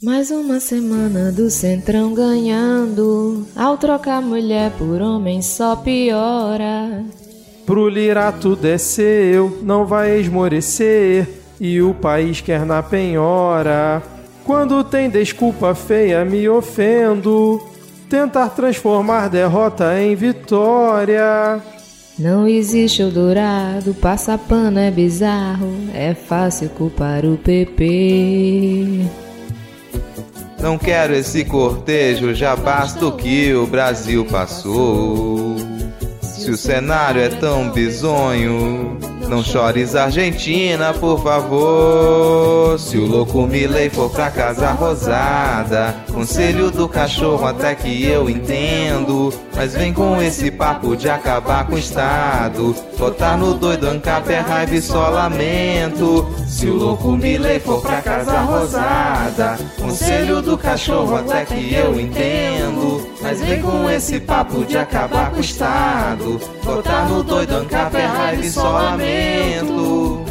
Mais uma semana do Centrão ganhando. Ao trocar mulher por homem só piora. Pro Lirato desceu, não vai esmorecer. E o país quer na penhora. Quando tem desculpa feia, me ofendo. Tentar transformar derrota em vitória. Não existe Eldorado, passa pano é bizarro. É fácil culpar o PP. Não quero esse cortejo, já basta o que o Brasil passou. Se o cenário é tão bizonho, não chores Argentina, por favor. Se o louco Milley for pra casa rosada, conselho do cachorro até que eu entendo. Mas vem com esse papo de acabar com o Estado. Botar no doido ANCAP é raiva e só lamento. Se o louco Milley for pra casa rosada, conselho do cachorro até que eu entendo. Mas vem com esse papo de acabar com o Estado. Botar no doido ANCAP é raiva e só lamento.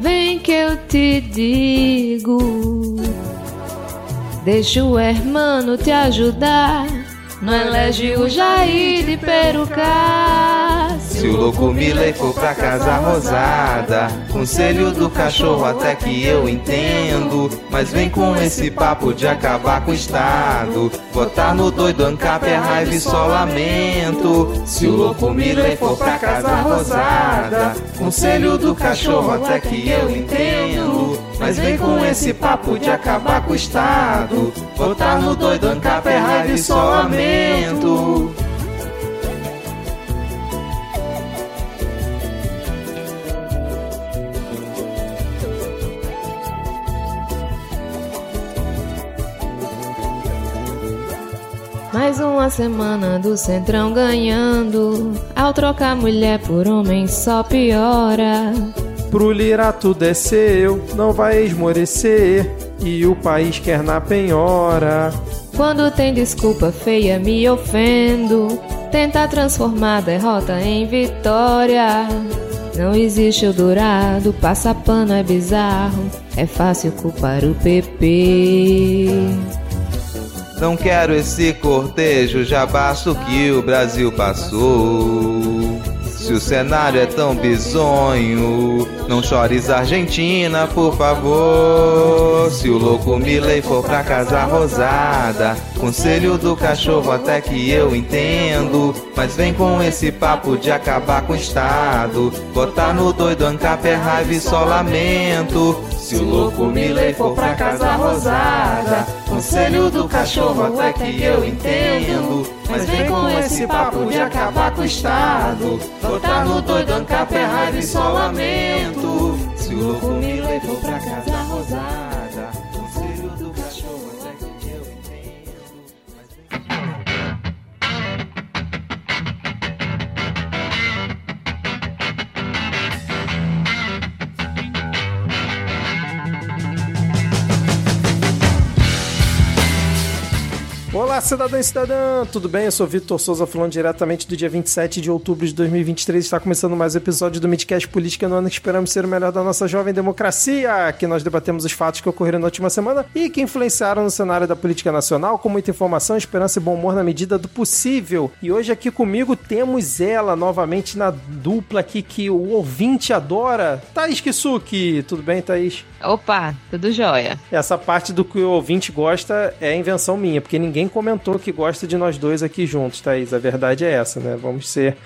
Vem que eu te digo. Deixa o hermano te ajudar. Não elege o Jair de perucar. Se o louco Milley for pra casa rosada, conselho do cachorro até que eu entendo. Mas vem com esse papo de acabar com o Estado. Botar no doido ANCAP é raiva e só lamento. Se o louco Milley for pra casa rosada, conselho do cachorro até que eu entendo. Mas vem com esse papo de acabar com o Estado. Botar no doido ANCAP é raiva e só lamento. Mais uma semana do Centrão ganhando. Ao trocar mulher por homem só piora. Pro Lirato desceu, não vai esmorecer. E o país quer na penhora. Quando tem desculpa feia, me ofendo. Tenta transformar a derrota em vitória. Não existe Eldorado, passa pano é bizarro. É fácil culpar o PP. Não quero esse cortejo, já basta o que o Brasil passou. Se o cenário é tão bizonho, não chores Argentina, por favor. Se o louco Milley for pra casa rosada, conselho do cachorro até que eu entendo. Mas vem com esse papo de acabar com o Estado. Botar no doido ANCAP é raiva e só lamento. Se o louco Milley for pra casa rosada, conselho do cachorro até que eu entendo. Mas vem com esse papo de acabar com o Estado. Botar no é raiva e só lamento. Se o louco Milley for pra casa Olá, cidadão e cidadã! Tudo bem? Eu sou Vitor Souza, falando diretamente do dia 27 de outubro de 2023. Está começando mais um episódio do Midcast Política no ano que esperamos ser o melhor da nossa jovem democracia. Que nós debatemos os fatos que ocorreram na última semana e que influenciaram no cenário da política nacional, com muita informação, esperança e bom humor na medida do possível. E hoje aqui comigo temos ela novamente na dupla aqui que o ouvinte adora, Thaís Kisuki. Tudo bem, Thaís? Opa, tudo jóia. Essa parte do que o ouvinte gosta é invenção minha, porque ninguém comentou que gosta de nós dois aqui juntos, Thaís. A verdade é essa, né? Vamos ser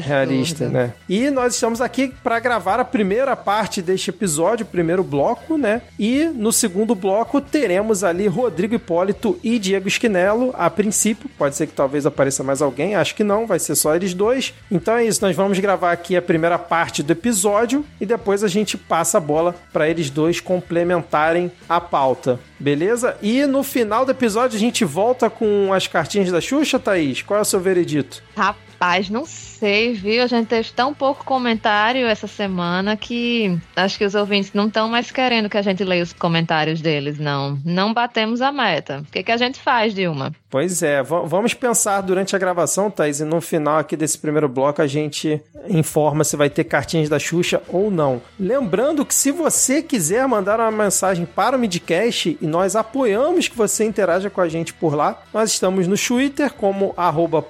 realistas, né? E nós estamos aqui para gravar a primeira parte deste episódio, o primeiro bloco, né? E no segundo bloco teremos ali Rodrigo Hipólito e Diego Esquinelo, a princípio. Pode ser que talvez apareça mais alguém, acho que não, vai ser só eles dois. Então é isso, nós vamos gravar aqui a primeira parte do episódio e depois a gente passa a bola para eles dois complementarem a pauta. Beleza? E no final do episódio a gente volta com as cartinhas da Xuxa, Thaís? Qual é o seu veredito? Rapaz, não sei, viu? A gente teve tão pouco comentário essa semana que acho que os ouvintes não estão mais querendo que a gente leia os comentários deles, não. Não batemos a meta. O que, que a gente faz, Dilma? Pois é, vamos pensar durante a gravação, Thaís, e no final aqui desse primeiro bloco a gente informa se vai ter cartinhas da Xuxa ou não. Lembrando que se você quiser mandar uma mensagem para o Midcast e nós apoiamos que você interaja com a gente por lá, nós estamos no Twitter como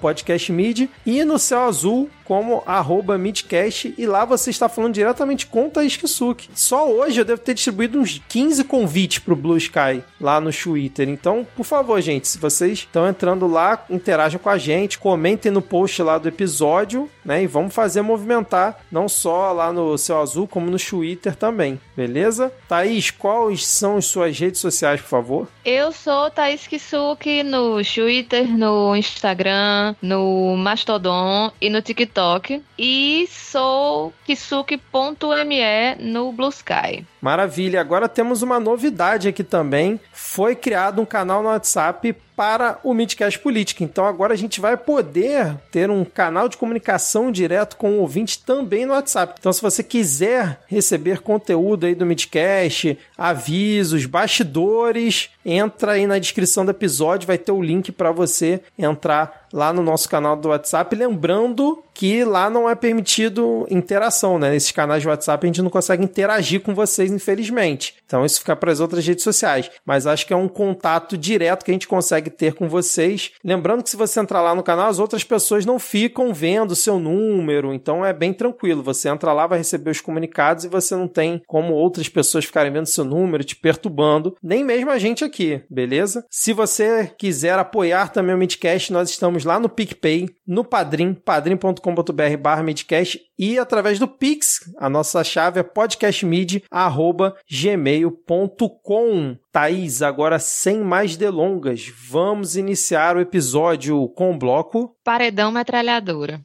podcastmid e no Céu Azul ou como arroba Midcast e lá você está falando diretamente com Thaís Kisuki. Só hoje eu devo ter distribuído uns 15 convites pro Blue Sky lá no Twitter. Então, por favor, gente, se vocês estão entrando lá, interajam com a gente, comentem no post lá do episódio, né? E vamos fazer movimentar, não só lá no Céu Azul, como no Twitter também, beleza? Thaís, quais são as suas redes sociais, por favor? Eu sou Thaís Kisuki no Twitter, no Instagram, no Mastodon e no TikTok TikTok e sou kisuke.me no Blue Sky. Maravilha, agora temos uma novidade aqui também. Foi criado um canal no WhatsApp para o Midcast Política. Então agora a gente vai poder ter um canal de comunicação direto com o ouvinte também no WhatsApp. Então se você quiser receber conteúdo aí do Midcast, avisos, bastidores, entra aí na descrição do episódio, vai ter o link para você entrar lá no nosso canal do WhatsApp. Lembrando que lá não é permitido interação, né? Nesses canais de WhatsApp a gente não consegue interagir com vocês, infelizmente. Então isso fica para as outras redes sociais. Mas acho que é um contato direto que a gente consegue ter com vocês. Lembrando que se você entrar lá no canal, as outras pessoas não ficam vendo o seu número. Então é bem tranquilo. Você entra lá, vai receber os comunicados e você não tem como outras pessoas ficarem vendo seu número, te perturbando. Nem mesmo a gente aqui, beleza? Se você quiser apoiar também o Midcast, nós estamos lá no PicPay, no Padrim, padrim.com combr barra midcast e através do Pix. A nossa chave é podcastmid.gmail.com. Thaís, agora sem mais delongas, vamos iniciar o episódio com o bloco Paredão Metralhadora.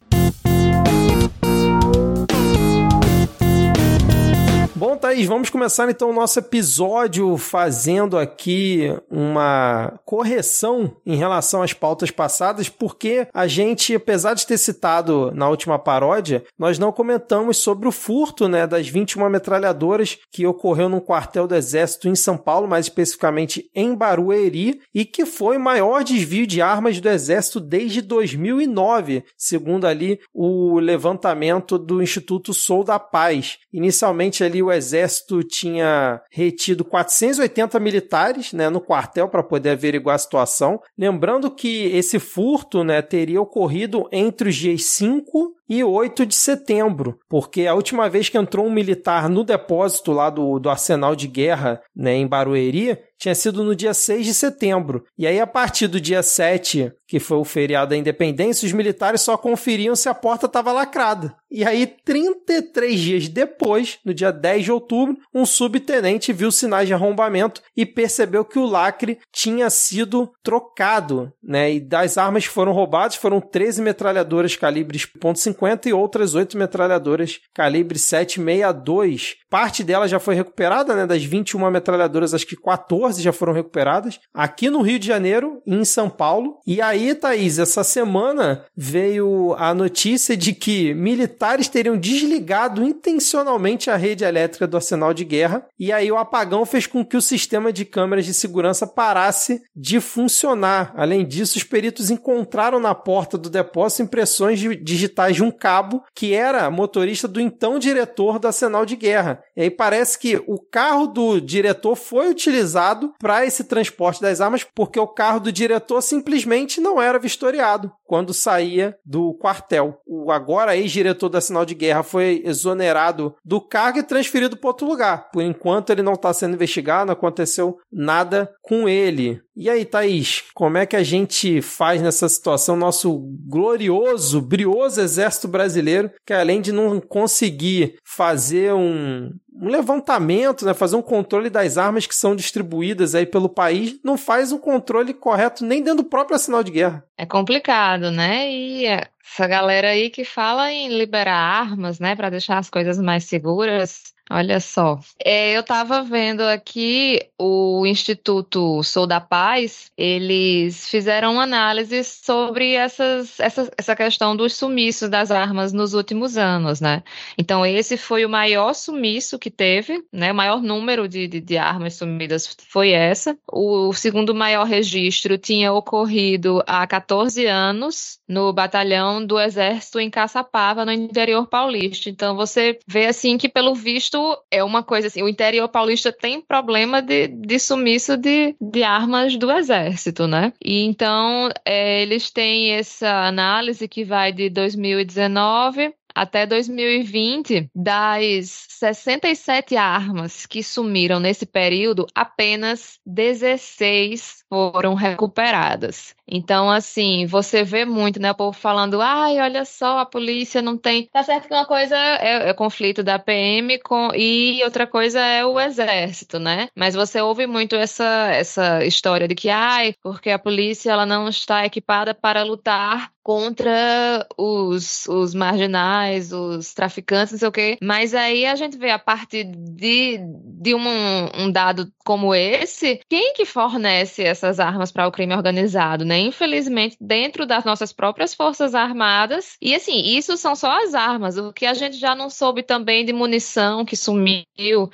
Bom, Thaís, vamos começar então o nosso episódio fazendo aqui uma correção em relação às pautas passadas, porque a gente, apesar de ter citado na última paródia, nós não comentamos sobre o furto né, das 21 metralhadoras que ocorreu num quartel do Exército em São Paulo, mais especificamente em Barueri, e que foi o maior desvio de armas do Exército desde 2009, segundo ali o levantamento do Instituto Sou da Paz. Inicialmente ali o exército tinha retido 480 militares né, no quartel para poder averiguar a situação. Lembrando que esse furto né, teria ocorrido entre os dias 5 e 8 de setembro, porque a última vez que entrou um militar no depósito lá do, do arsenal de guerra né, em Barueri tinha sido no dia 6 de setembro. E aí, a partir do dia 7, que foi o feriado da independência, os militares só conferiam se a porta estava lacrada. E aí, 33 dias depois, no dia 10 de outubro, um subtenente viu sinais de arrombamento e percebeu que o lacre tinha sido trocado, né? E das armas que foram roubadas foram 13 metralhadoras calibres .50 e outras 8 metralhadoras calibre 762. Parte dela já foi recuperada, né? Das 21 metralhadoras, acho que 14 já foram recuperadas. Aqui no Rio de Janeiro e em São Paulo. E aí, Thaís, essa semana veio a notícia de que militares teriam desligado intencionalmente a rede elétrica do arsenal de guerra. E aí o apagão fez com que o sistema de câmeras de segurança parasse de funcionar. Além disso, os peritos encontraram na porta do depósito impressões digitais de um cabo que era motorista do então diretor do arsenal de guerra. E aí parece que o carro do diretor foi utilizado para esse transporte das armas porque o carro do diretor simplesmente não era vistoriado quando saía do quartel. O agora ex-diretor da Sinal de Guerra foi exonerado do cargo e transferido para outro lugar. Por enquanto ele não está sendo investigado, não aconteceu nada com ele. E aí, Thaís, como é que a gente faz nessa situação? Nosso glorioso, brioso exército brasileiro, que além de não conseguir fazer um, um levantamento, né, fazer um controle das armas que são distribuídas aí pelo país, não faz um controle correto nem dentro do próprio sinal de guerra. É complicado, né? E essa galera aí que fala em liberar armas, né, para deixar as coisas mais seguras, Olha só, é, eu estava vendo aqui o Instituto Sou da Paz, eles fizeram uma análise sobre essas, essa, essa questão dos sumiços das armas nos últimos anos, né? Então, esse foi o maior sumiço que teve, né? O maior número de, de, de armas sumidas foi essa. O segundo maior registro tinha ocorrido há 14 anos no batalhão do Exército em Caçapava, no interior paulista. Então, você vê assim que, pelo visto, é uma coisa assim, o interior paulista tem problema de, de sumiço de, de armas do exército, né? E então é, eles têm essa análise que vai de 2019 até 2020, das 67 armas que sumiram nesse período, apenas 16 foram recuperadas. Então, assim, você vê muito, né? O povo falando, ai, olha só, a polícia não tem. Tá certo que uma coisa é, é conflito da PM com, e outra coisa é o exército, né? Mas você ouve muito essa, essa história de que, ai, porque a polícia ela não está equipada para lutar contra os, os marginais, os traficantes, não sei o quê. Mas aí a gente vê a partir de, de um, um dado como esse, quem que fornece essas armas para o crime organizado, né? Infelizmente, dentro das nossas próprias forças armadas. E assim, isso são só as armas. O que a gente já não soube também de munição que sumiu.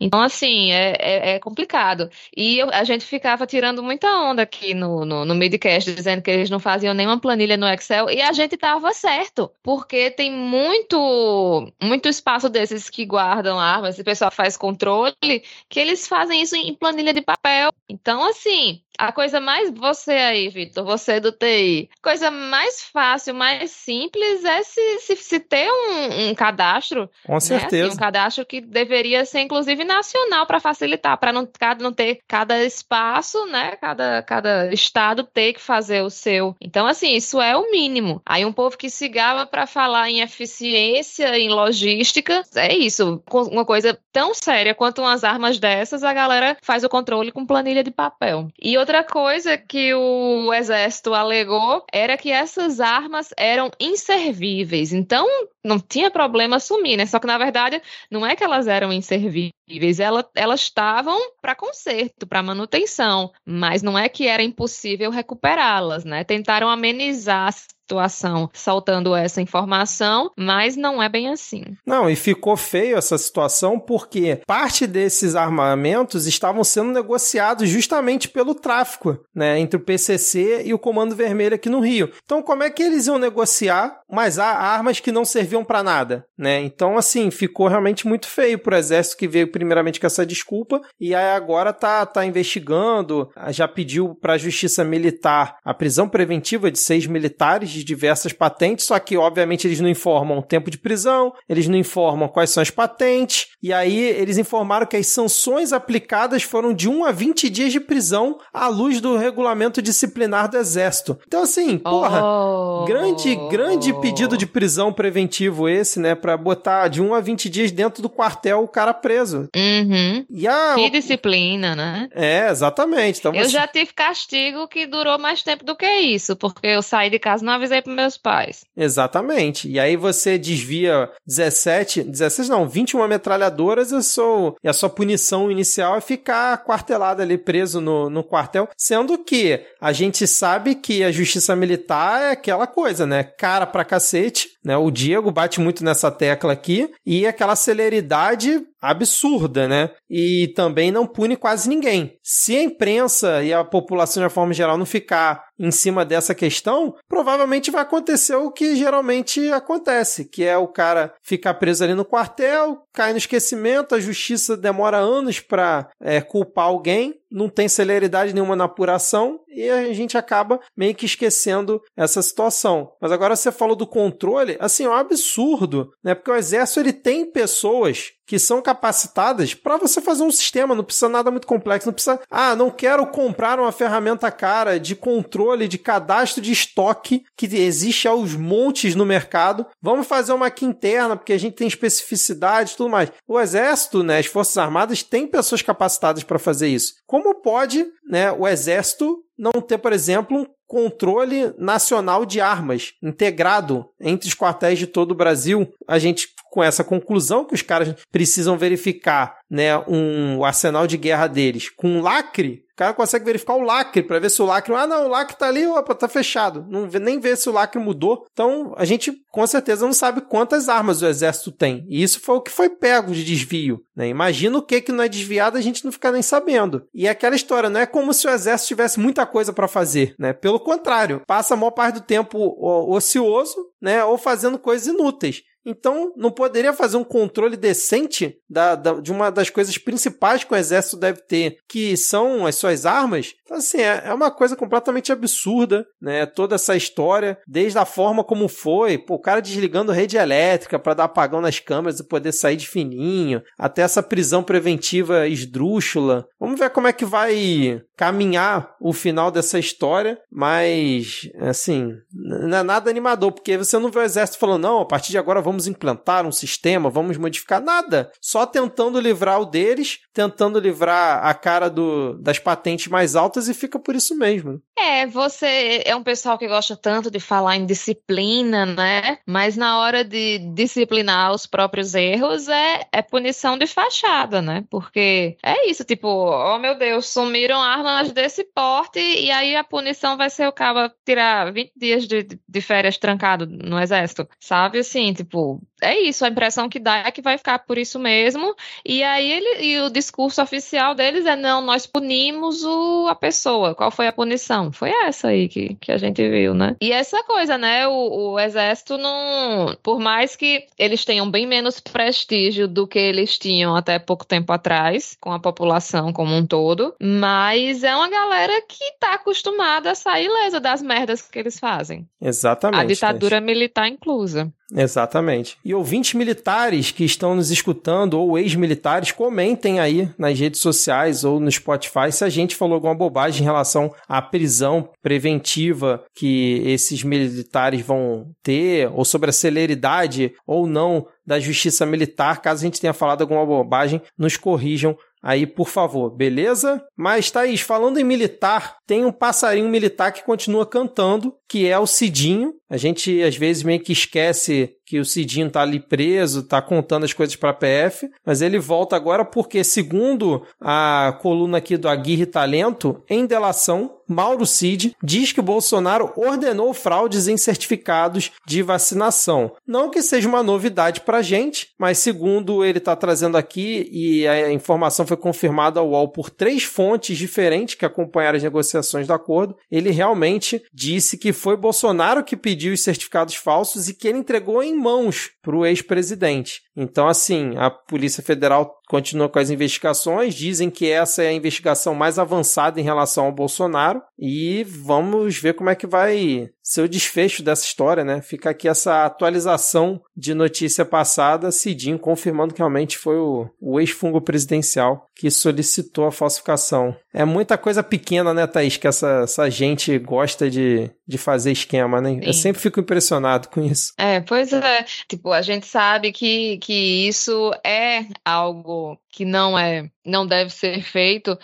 Então, assim, é, é, é complicado. E eu, a gente ficava tirando muita onda aqui no, no, no Midcast, dizendo que eles não faziam nenhuma planilha no Excel e a gente tava certo, porque tem muito muito espaço desses que guardam armas, o pessoal faz controle, que eles fazem isso em planilha de papel. Então, assim, a coisa mais. Você aí, Vitor, você do TI. Coisa mais fácil, mais simples é se, se, se ter um, um, cadastro. Com certeza. Né? Assim, um cadastro que deveria ser, inclusive, nacional para facilitar, para não, não ter cada espaço, né? Cada, cada estado ter que fazer o seu. Então, assim, isso é o mínimo. Aí um povo que se gaba para falar em eficiência, em logística, é isso. Uma coisa tão séria quanto umas armas dessas, a galera faz o controle com planilha de papel. E outra coisa que o exército alegou era que essas armas eram inservíveis. Então, não tinha problema assumir, né? Só que, na verdade, não é que elas eram inservíveis, elas estavam para conserto, para manutenção, mas não é que era impossível recuperá-las, né? Tentaram amenizar situação soltando essa informação, mas não é bem assim. Não, e ficou feio essa situação porque parte desses armamentos estavam sendo negociados justamente pelo tráfico, né, entre o PCC e o Comando Vermelho aqui no Rio. Então, como é que eles iam negociar mais armas que não serviam para nada, né? Então, assim, ficou realmente muito feio pro exército que veio primeiramente com essa desculpa e aí agora tá tá investigando, já pediu para a Justiça Militar a prisão preventiva de seis militares de diversas patentes, só que obviamente eles não informam o tempo de prisão, eles não informam quais são as patentes, e aí eles informaram que as sanções aplicadas foram de 1 a 20 dias de prisão à luz do regulamento disciplinar do Exército. Então, assim, porra, oh. grande, grande pedido de prisão preventivo esse, né, pra botar de 1 a 20 dias dentro do quartel o cara preso. Uhum. E a... Que disciplina, né? É, exatamente. Então, eu você... já tive castigo que durou mais tempo do que isso, porque eu saí de casa não avisei para meus pais. Exatamente. E aí você desvia 17, 16 não, 21 metralhadoras e, sou, e a sua punição inicial é ficar quartelado ali, preso no, no quartel, sendo que a gente sabe que a justiça militar é aquela coisa, né? Cara pra cacete, né? O Diego bate muito nessa tecla aqui. E aquela celeridade absurda, né? E também não pune quase ninguém. Se a imprensa e a população de uma forma geral não ficar em cima dessa questão, provavelmente vai acontecer o que geralmente acontece, que é o cara ficar preso ali no quartel, cai no esquecimento, a justiça demora anos para é, culpar alguém, não tem celeridade nenhuma na apuração e a gente acaba meio que esquecendo essa situação. Mas agora você falou do controle, assim, é um absurdo, né? Porque o exército ele tem pessoas que são capacitadas para você fazer um sistema, não precisa nada muito complexo, não precisa, ah, não quero comprar uma ferramenta cara de controle de cadastro de estoque que existe aos montes no mercado. Vamos fazer uma aqui interna porque a gente tem especificidade e tudo mais. O exército, né, as forças armadas têm pessoas capacitadas para fazer isso. Como pode, né, o exército não ter, por exemplo, um controle nacional de armas integrado entre os quartéis de todo o Brasil. A gente com essa conclusão que os caras precisam verificar né, um, arsenal de guerra deles com um lacre, o cara consegue verificar o lacre para ver se o lacre. Ah, não, o lacre tá ali, opa, tá fechado. Não nem vê se o lacre mudou. Então, a gente com certeza não sabe quantas armas o exército tem. E isso foi o que foi pego de desvio. Né? Imagina o que que não é desviado, a gente não fica nem sabendo. E aquela história, não é como se o exército tivesse muita coisa para fazer. Né? Pelo contrário, passa a maior parte do tempo ocioso né? ou fazendo coisas inúteis. Então, não poderia fazer um controle decente da, da, de uma das coisas principais que o exército deve ter, que são as suas armas? Então, assim, é, é uma coisa completamente absurda, né? Toda essa história, desde a forma como foi, pô, o cara desligando rede elétrica para dar apagão nas câmeras e poder sair de fininho, até essa prisão preventiva esdrúxula. Vamos ver como é que vai caminhar o final dessa história, mas, assim, não é nada animador, porque você não vê o exército falando, não, a partir de agora vamos vamos implantar um sistema, vamos modificar nada. Só tentando livrar o deles, tentando livrar a cara do, das patentes mais altas e fica por isso mesmo. É, você é um pessoal que gosta tanto de falar em disciplina, né? Mas na hora de disciplinar os próprios erros é, é punição de fachada, né? Porque é isso, tipo, oh meu Deus, sumiram armas desse porte e aí a punição vai ser o cara tirar 20 dias de, de férias trancado no exército, sabe? Assim, tipo, oh, é isso, a impressão que dá é que vai ficar por isso mesmo. E aí ele e o discurso oficial deles é não, nós punimos o, a pessoa. Qual foi a punição? Foi essa aí que, que a gente viu, né? E essa coisa, né? O, o exército não. Por mais que eles tenham bem menos prestígio do que eles tinham até pouco tempo atrás, com a população como um todo, mas é uma galera que tá acostumada a sair lesa das merdas que eles fazem. Exatamente. A ditadura militar inclusa. Exatamente. E ouvintes militares que estão nos escutando, ou ex-militares, comentem aí nas redes sociais ou no Spotify se a gente falou alguma bobagem em relação à prisão preventiva que esses militares vão ter, ou sobre a celeridade ou não da justiça militar. Caso a gente tenha falado alguma bobagem, nos corrijam aí, por favor, beleza? Mas, Thaís, falando em militar, tem um passarinho militar que continua cantando, que é o Cidinho. A gente, às vezes, meio que esquece que o Cidinho tá ali preso, tá contando as coisas para a PF, mas ele volta agora porque, segundo a coluna aqui do Aguirre Talento, em delação, Mauro Cid diz que Bolsonaro ordenou fraudes em certificados de vacinação. Não que seja uma novidade para gente, mas segundo ele está trazendo aqui, e a informação foi confirmada ao UOL por três fontes diferentes que acompanharam as negociações do acordo, ele realmente disse que foi Bolsonaro que pediu os certificados falsos e que ele entregou em mãos para o ex-presidente. Então, assim, a Polícia Federal continua com as investigações, dizem que essa é a investigação mais avançada em relação ao Bolsonaro e vamos ver como é que vai ser o desfecho dessa história, né? Fica aqui essa atualização de notícia passada, Cidinho confirmando que realmente foi o, o ex-fungo presidencial que solicitou a falsificação. É muita coisa pequena, né, Thaís, que essa, essa gente gosta de, de fazer esquema, né? Sim. Eu sempre fico impressionado com isso. É, pois é. Tipo, a gente sabe que, que isso é algo que não é, não deve ser feito,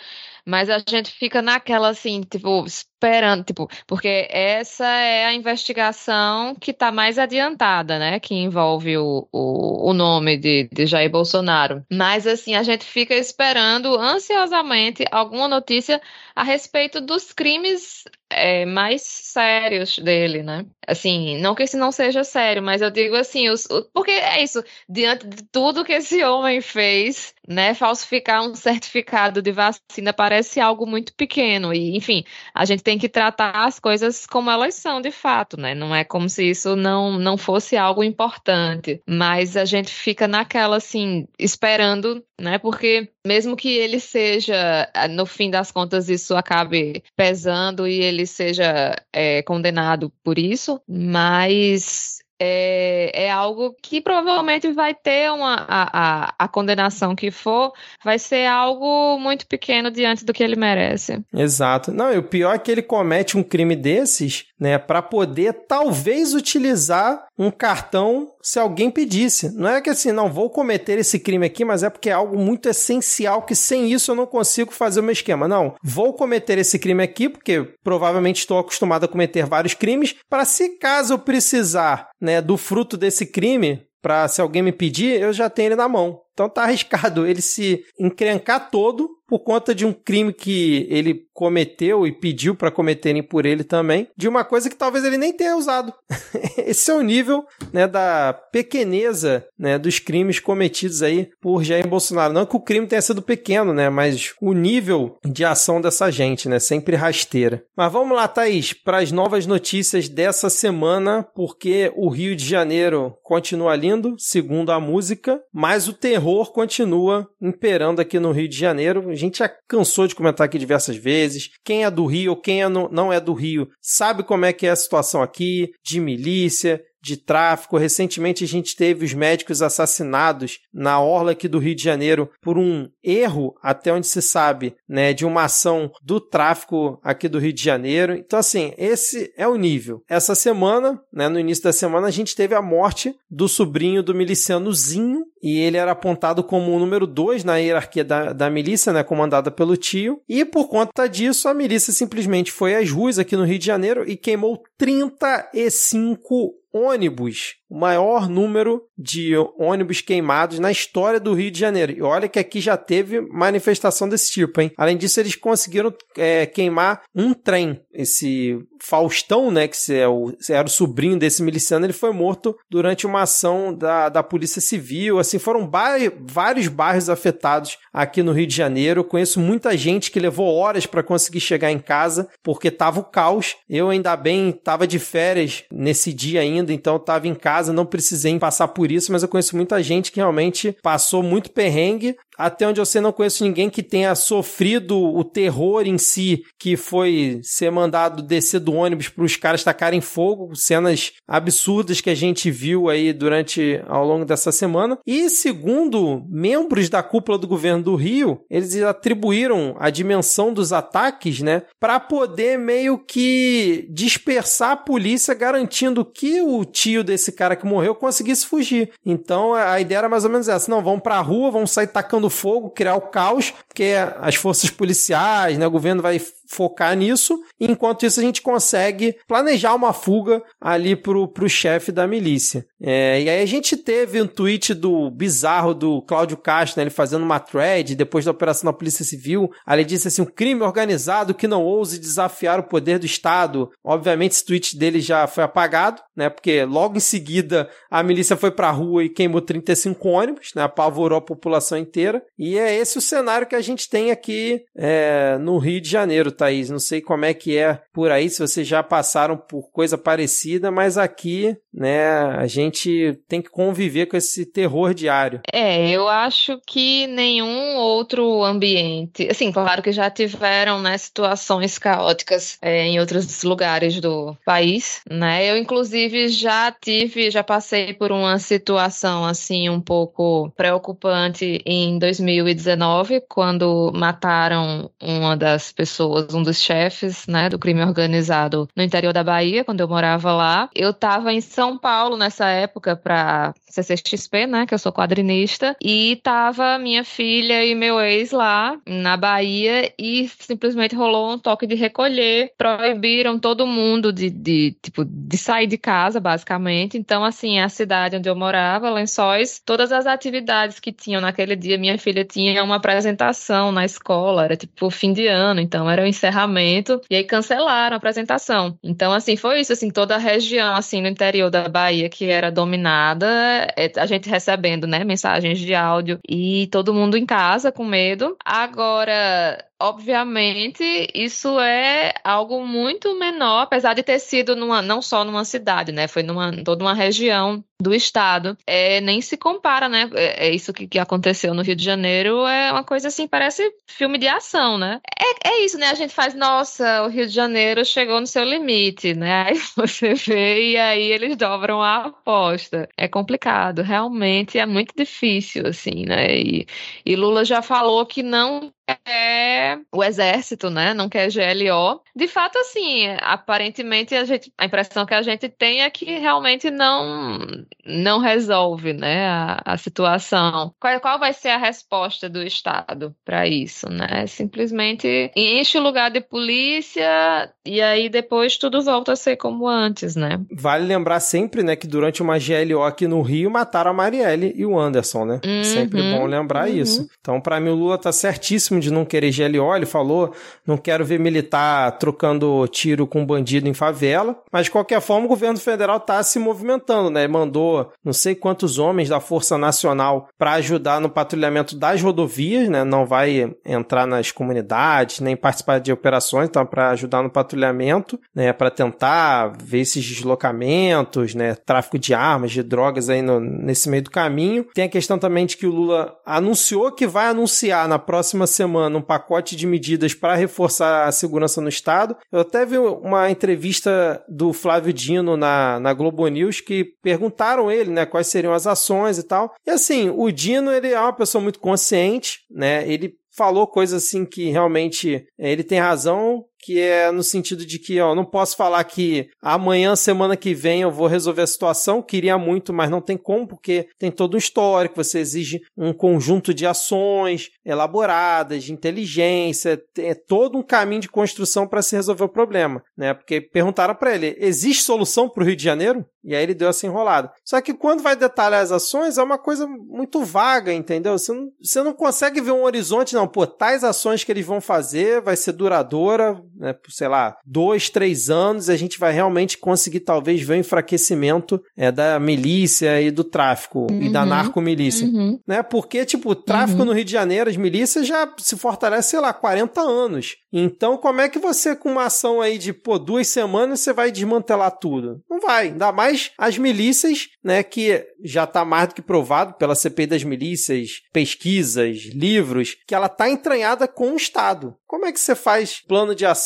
mas a gente fica naquela assim, tipo, esperando, tipo, porque essa é a investigação que está mais adiantada, né? Que envolve o, o, o nome de, de Jair Bolsonaro. Mas assim, a gente fica esperando ansiosamente alguma notícia a respeito dos crimes é, mais sérios dele, né? Assim, não que esse não seja sério, mas eu digo assim, os, o, porque é isso, diante de tudo que esse homem fez, né? Falsificar um certificado de vacina parece algo muito pequeno. E, enfim, a gente tem que tratar as coisas como elas são de fato, né? Não é como se isso não, não fosse algo importante. Mas a gente fica naquela, assim, esperando, né? Porque mesmo que ele seja, no fim das contas, isso acabe pesando e ele seja é, condenado por isso, mas é, é, algo que provavelmente vai ter uma a, a, a, condenação que for, vai ser algo muito pequeno diante do que ele merece. Exato. Não, e o pior é que ele comete um crime desses, né, para poder talvez utilizar um cartão se alguém pedisse. Não é que assim, não vou cometer esse crime aqui, mas é porque é algo muito essencial que sem isso eu não consigo fazer o meu esquema. Não, vou cometer esse crime aqui porque provavelmente estou acostumado a cometer vários crimes para se caso eu precisar né, do fruto desse crime para se alguém me pedir, eu já tenho ele na mão. Então tá arriscado ele se encrencar todo por conta de um crime que ele cometeu e pediu para cometerem por ele também, de uma coisa que talvez ele nem tenha usado. Esse é o nível né, da pequeneza né, dos crimes cometidos aí por Jair Bolsonaro. Não que o crime tenha sido pequeno, né, mas o nível de ação dessa gente, né, sempre rasteira. Mas vamos lá, Thaís, para as novas notícias dessa semana, porque o Rio de Janeiro continua lindo, segundo a música, mas o terror continua imperando aqui no Rio de Janeiro gente já cansou de comentar aqui diversas vezes. Quem é do Rio quem é no, não é do Rio sabe como é que é a situação aqui, de milícia, de tráfico. Recentemente a gente teve os médicos assassinados na orla aqui do Rio de Janeiro por um erro, até onde se sabe, né, de uma ação do tráfico aqui do Rio de Janeiro. Então assim, esse é o nível. Essa semana, né, no início da semana a gente teve a morte do sobrinho do miliciano Zinho e ele era apontado como o número 2 na hierarquia da, da milícia, né, comandada pelo tio. E por conta disso, a milícia simplesmente foi às ruas aqui no Rio de Janeiro e queimou 35 ônibus, o maior número de ônibus queimados na história do Rio de Janeiro. E olha que aqui já teve manifestação desse tipo, hein? Além disso, eles conseguiram é, queimar um trem. Esse Faustão, né, que é o, era o sobrinho desse miliciano, ele foi morto durante uma ação da, da Polícia Civil. Assim, foram vários bairros afetados aqui no Rio de Janeiro. Conheço muita gente que levou horas para conseguir chegar em casa porque tava o caos. Eu ainda bem estava de férias nesse dia ainda, então estava em casa, não precisei passar por isso, mas eu conheço muita gente que realmente passou muito perrengue até onde eu sei, não conheço ninguém que tenha sofrido o terror em si, que foi ser mandado descer do ônibus para os caras tacarem fogo, cenas absurdas que a gente viu aí durante ao longo dessa semana. E segundo membros da cúpula do governo do Rio, eles atribuíram a dimensão dos ataques, né, para poder meio que dispersar a polícia, garantindo que o tio desse cara que morreu conseguisse fugir. Então a ideia era mais ou menos essa: não, vamos para a rua, vamos sair tacando fogo, criar o caos, porque as forças policiais, né, o governo vai focar nisso. Enquanto isso, a gente consegue planejar uma fuga ali pro, pro chefe da milícia. É, e aí a gente teve um tweet do bizarro do Cláudio Castro, né, ele fazendo uma thread depois da operação da Polícia Civil. Aí ele disse assim: um crime organizado que não ouse desafiar o poder do Estado. Obviamente, esse tweet dele já foi apagado, né? Porque logo em seguida a milícia foi pra rua e queimou 35 ônibus, né? Apavorou a população inteira. E é esse o cenário que a gente tem aqui é, no Rio de Janeiro, Thaís. Não sei como é que é por aí, se vocês já passaram por coisa parecida, mas aqui, né, a gente tem que conviver com esse terror diário. É, eu acho que nenhum outro ambiente, assim, claro que já tiveram, né, situações caóticas é, em outros lugares do país, né? Eu inclusive já tive, já passei por uma situação assim um pouco preocupante em 2019, quando mataram uma das pessoas um dos chefes, né, do crime organizado no interior da Bahia, quando eu morava lá. Eu estava em São Paulo nessa época para CCXP, né, que eu sou quadrinista, e tava minha filha e meu ex lá na Bahia e simplesmente rolou um toque de recolher, proibiram todo mundo de, de tipo de sair de casa, basicamente. Então, assim, a cidade onde eu morava, Lençóis, todas as atividades que tinham naquele dia, minha filha tinha uma apresentação na escola, era tipo fim de ano, então era encerramento, e aí cancelaram a apresentação. Então, assim, foi isso, assim, toda a região, assim, no interior da Bahia que era dominada, é, a gente recebendo, né, mensagens de áudio e todo mundo em casa com medo. Agora, obviamente, isso é algo muito menor, apesar de ter sido numa, não só numa cidade, né? Foi numa toda uma região do estado. É, nem se compara, né? É, é isso que, que, aconteceu no Rio de Janeiro. É uma coisa assim, parece filme de ação, né? É, é isso, né? A gente faz, nossa, o Rio de Janeiro chegou no seu limite, né? Aí você vê e aí eles dobram a aposta. É complicado, realmente é muito difícil, assim, né? E, e Lula já falou que não quer o exército, né? Não quer GLO. De fato, assim, aparentemente a, gente, a impressão que a gente tem é que realmente não, não resolve, né, a, a situação. Qual, qual vai ser a resposta do Estado para isso, né? Simplesmente enche o lugar de polícia e aí depois tudo volta a ser como antes, né? Vale lembrar sempre, né, que durante uma GLO aqui no Rio mataram a Marielle e o Anderson, né? Uhum, sempre bom lembrar uhum. isso. Então, para mim, o Lula tá certíssimo de não querer GLO, ele falou, não quero ver militar trocando tiro com bandido em favela, mas de qualquer forma o governo federal está se movimentando, né? Mandou não sei quantos homens da Força Nacional para ajudar no patrulhamento das rodovias, né? Não vai entrar nas comunidades, nem participar de operações, então para ajudar no patrulhamento, né, para tentar ver esses deslocamentos, né, tráfico de armas, de drogas aí no, nesse meio do caminho. Tem a questão também de que o Lula anunciou que vai anunciar na próxima semana semana um pacote de medidas para reforçar a segurança no Estado. Eu até vi uma entrevista do Flávio Dino na, na Globo News que perguntaram ele, né, quais seriam as ações e tal. E assim, o Dino, ele é uma pessoa muito consciente, né, ele falou coisas assim que realmente é, ele tem razão, que é no sentido de que, ó, não posso falar que amanhã, semana que vem, eu vou resolver a situação, queria muito, mas não tem como, porque tem todo um histórico, você exige um conjunto de ações elaboradas, de inteligência, é todo um caminho de construção para se resolver o problema, né? Porque perguntaram para ele, existe solução para o Rio de Janeiro? E aí ele deu essa enrolada. Só que quando vai detalhar as ações, é uma coisa muito vaga, entendeu? Você não, você não consegue ver um horizonte, não. Pô, tais ações que eles vão fazer vai ser duradoura, né, por, sei lá, dois, três anos, a gente vai realmente conseguir talvez ver o enfraquecimento é, da milícia e do tráfico uhum, e da uhum. narcomilícia. Uhum. Né? Porque, tipo, o tráfico uhum. no Rio de Janeiro, as milícias já se fortalecem, sei lá, 40 anos. Então, como é que você, com uma ação aí de, pô, duas semanas, você vai desmantelar tudo? Não vai. Ainda mais as milícias, né, que já está mais do que provado pela CPI das milícias, pesquisas, livros, que ela está entranhada com o Estado. Como é que você faz plano de ação,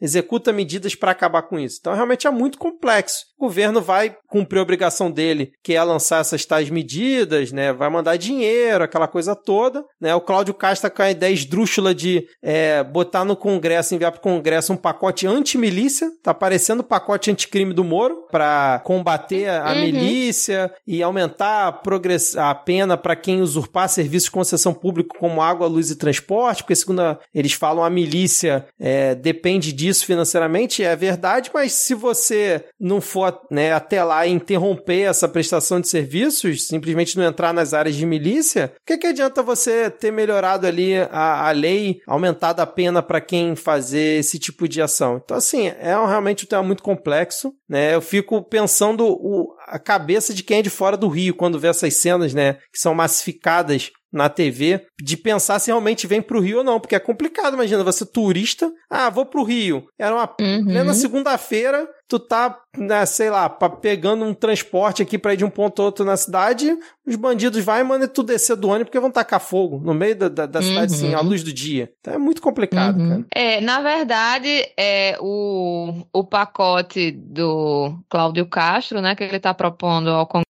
executa medidas para acabar com isso? Então, realmente é muito complexo. O governo vai cumprir a obrigação dele, que é lançar essas tais medidas, né? Vai mandar dinheiro, aquela coisa toda, né? O Cláudio Castro tá com a ideia esdrúxula de é, botar no Congresso, enviar para o Congresso um pacote anti-milícia, tá parecendo o pacote anticrime do Moro, para combater a, uhum. milícia e aumentar a, progress... a pena para quem usurpar serviços de concessão pública como água, luz e transporte, porque segundo eles falam, a milícia é, depende disso financeiramente, é verdade, mas se você não for né, até lá e interromper essa prestação de serviços, simplesmente não entrar nas áreas de milícia, o que, que adianta você ter melhorado ali a, a lei, aumentado a pena para quem fazer esse tipo de ação? Então, assim, é realmente um tema muito complexo, né? Eu fico pensando o, a cabeça de quem é de fora do Rio quando vê essas cenas, né, que são massificadas na TV, de pensar se realmente vem pro Rio ou não, porque é complicado, imagina, você turista, ah, vou pro Rio, era uma uhum. plena segunda-feira, tu tá, né, sei lá, pegando um transporte aqui para ir de um ponto a outro na cidade, os bandidos vai e mandam tu descer do ônibus porque vão tacar fogo no meio da, da, da uhum. cidade, assim, à luz do dia. Então é muito complicado, uhum. cara. É, na verdade, é o, o pacote do Cláudio Castro, né, que ele tá propondo ao Congresso,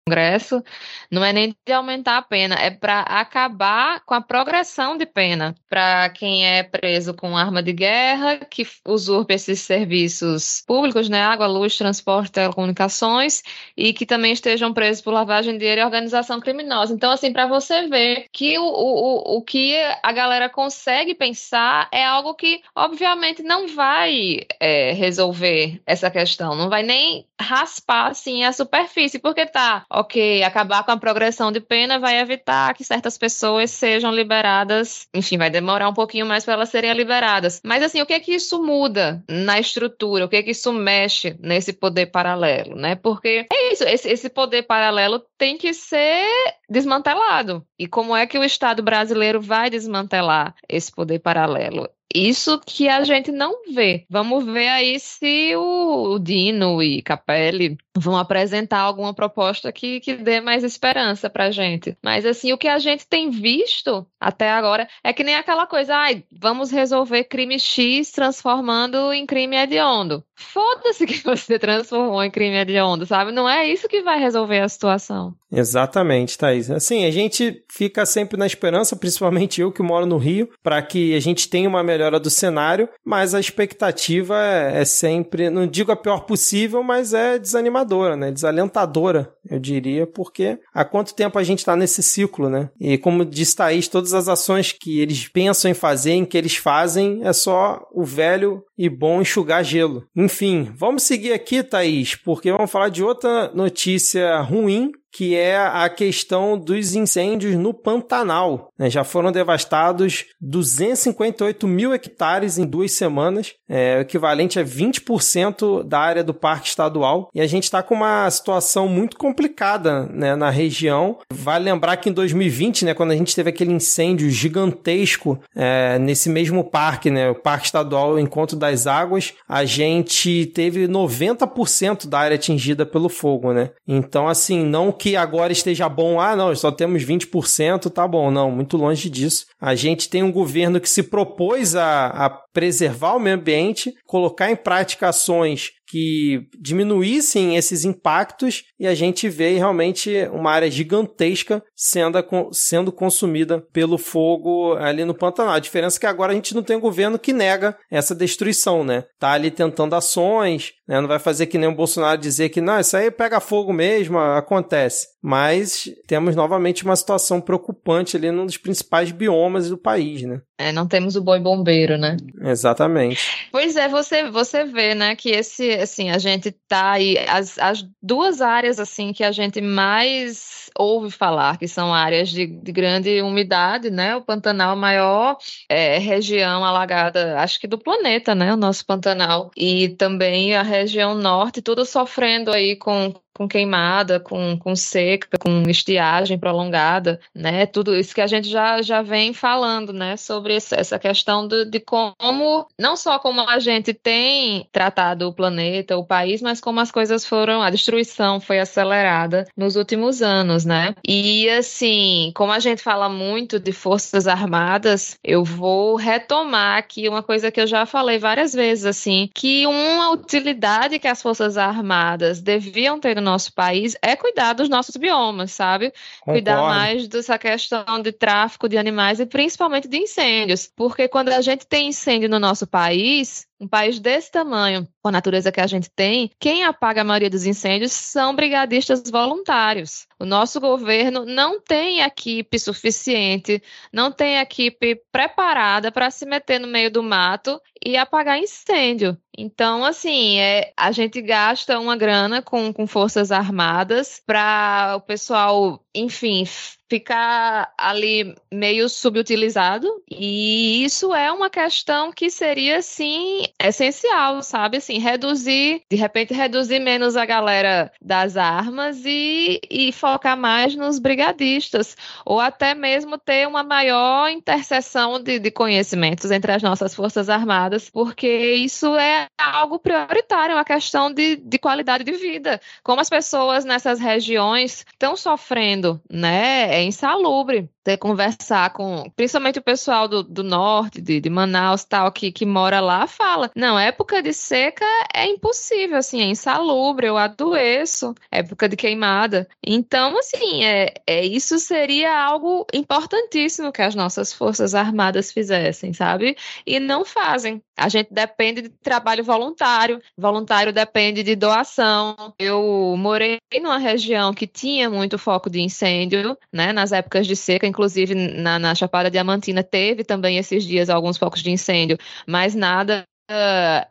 não é nem de aumentar a pena, é para acabar com a progressão de pena para quem é preso com arma de guerra, que usurpa esses serviços públicos, né, água, luz, transporte, telecomunicações, e que também estejam presos por lavagem de dinheiro e organização criminosa. Então, assim, para você ver que o, o, o que a galera consegue pensar é algo que, obviamente, não vai é, resolver essa questão, não vai nem raspar, assim, a superfície, porque tá ok, acabar com a progressão de pena vai evitar que certas pessoas sejam liberadas. Enfim, vai demorar um pouquinho mais para elas serem liberadas. Mas assim, o que é que isso muda na estrutura? O que é que isso mexe nesse poder paralelo, né? Porque é isso, esse, esse poder paralelo tem que ser desmantelado. E como é que o Estado brasileiro vai desmantelar esse poder paralelo? Isso que a gente não vê. Vamos ver aí se o Dino e Capelli vão apresentar alguma proposta que, que dê mais esperança pra gente. Mas assim, o que a gente tem visto até agora é que nem aquela coisa, ai, vamos resolver crime X transformando em crime hediondo. Foda-se que você transformou em crime hediondo, sabe? Não é isso que vai resolver a situação. Exatamente, Thaís. Assim, a gente fica sempre na esperança, principalmente eu que moro no Rio, para que a gente tenha uma melhora do cenário, mas a expectativa é, é, sempre, não digo a pior possível, mas é desanimadora, né? Desalentadora, eu diria, porque há quanto tempo a gente está nesse ciclo, né? E como diz Thaís, todas as ações que eles pensam em fazer, em que eles fazem, é só o velho e bom enxugar gelo. Enfim, vamos seguir aqui, Thaís, porque vamos falar de outra notícia ruim que é a questão dos incêndios no Pantanal. Né? Já foram devastados 258 mil hectares em duas semanas, é, o equivalente a 20% da área do parque estadual. E a gente está com uma situação muito complicada né, na região. Vale lembrar que em 2020, né, quando a gente teve aquele incêndio gigantesco é, nesse mesmo parque, né, o Parque Estadual Encontro das Águas, a gente teve 90% da área atingida pelo fogo. Né? Então, assim, não que agora esteja bom, ah, não, só temos 20%, tá bom. Não, muito longe disso. A gente tem um governo que se propôs a, a preservar o meio ambiente, colocar em prática ações que diminuíssem esses impactos e a gente vê realmente uma área gigantesca sendo, sendo consumida pelo fogo ali no Pantanal. A diferença é que agora a gente não tem um governo que nega essa destruição, né? Tá ali tentando ações, né? Não vai fazer que nem o Bolsonaro dizer que não, isso aí pega fogo mesmo, acontece. Mas temos novamente uma situação preocupante ali num dos principais biomas do país, né? É, não temos o boi bombeiro, né? Exatamente. Pois é, você, você vê, né, que esse, assim, a gente tá aí, as, as duas áreas, assim, que a gente mais ouve falar, que são áreas de, de grande umidade, né, o Pantanal, a maior é, região alagada, acho que do planeta, né, o nosso Pantanal, e também a região norte, tudo sofrendo aí com, com queimada, com, com seca, com estiagem prolongada, né? Tudo isso que a gente já, já vem falando, né? Sobre essa questão de, de como, não só como a gente tem tratado o planeta, o país, mas como as coisas foram, a destruição foi acelerada nos últimos anos, né? E assim, como a gente fala muito de forças armadas, eu vou retomar aqui uma coisa que eu já falei várias vezes, assim, que uma utilidade que as forças armadas deviam ter nosso país é cuidar dos nossos biomas, sabe? Concordo. Cuidar mais dessa questão de tráfico de animais e principalmente de incêndios. Porque quando a gente tem incêndio no nosso país, um país desse tamanho, com a natureza que a gente tem, quem apaga a maioria dos incêndios são brigadistas voluntários. O nosso governo não tem equipe suficiente, não tem equipe preparada para se meter no meio do mato e apagar incêndio. Então, assim, é, a gente gasta uma grana com, com forças armadas para o pessoal, enfim, ficar ali meio subutilizado. E isso é uma questão que seria, sim, essencial, sabe? Assim, reduzir, de repente, reduzir menos a galera das armas e, e focar mais nos brigadistas. Ou até mesmo ter uma maior interseção de, de conhecimentos entre as nossas Forças Armadas, porque isso é algo prioritário, é uma questão de, de qualidade de vida. Como as pessoas nessas regiões estão sofrendo, né? É insalubre ter conversar com, principalmente o pessoal do, do norte, de, de Manaus tal, que, que mora lá, fala, não, época de seca é impossível, assim, é insalubre, eu adoeço, época de queimada. Então, assim, é, é isso seria algo importantíssimo que as nossas forças armadas fizessem, sabe? E não fazem. A gente depende de trabalho voluntário, voluntário depende de doação. Eu morei numa região que tinha muito foco de incêndio, né, nas épocas de seca, inclusive na, na Chapada Diamantina teve também esses dias alguns focos de incêndio, mas nada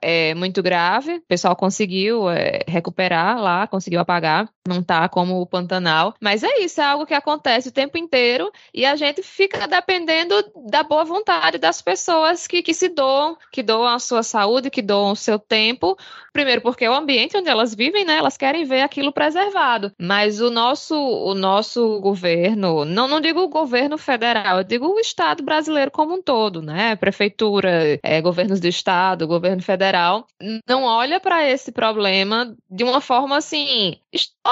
é muito grave. O pessoal conseguiu é, recuperar lá, conseguiu apagar. Não tá como o Pantanal. Mas é isso, é algo que acontece o tempo inteiro e a gente fica dependendo da boa vontade das pessoas que, que se doam, que doam a sua saúde, que doam o seu tempo. Primeiro, porque é o ambiente onde elas vivem, né? Elas querem ver aquilo preservado. Mas o nosso, o nosso governo, não, não digo o governo federal, eu digo o Estado brasileiro como um todo, né? Prefeitura, é, governos do Estado do governo federal não olha para esse problema de uma forma assim,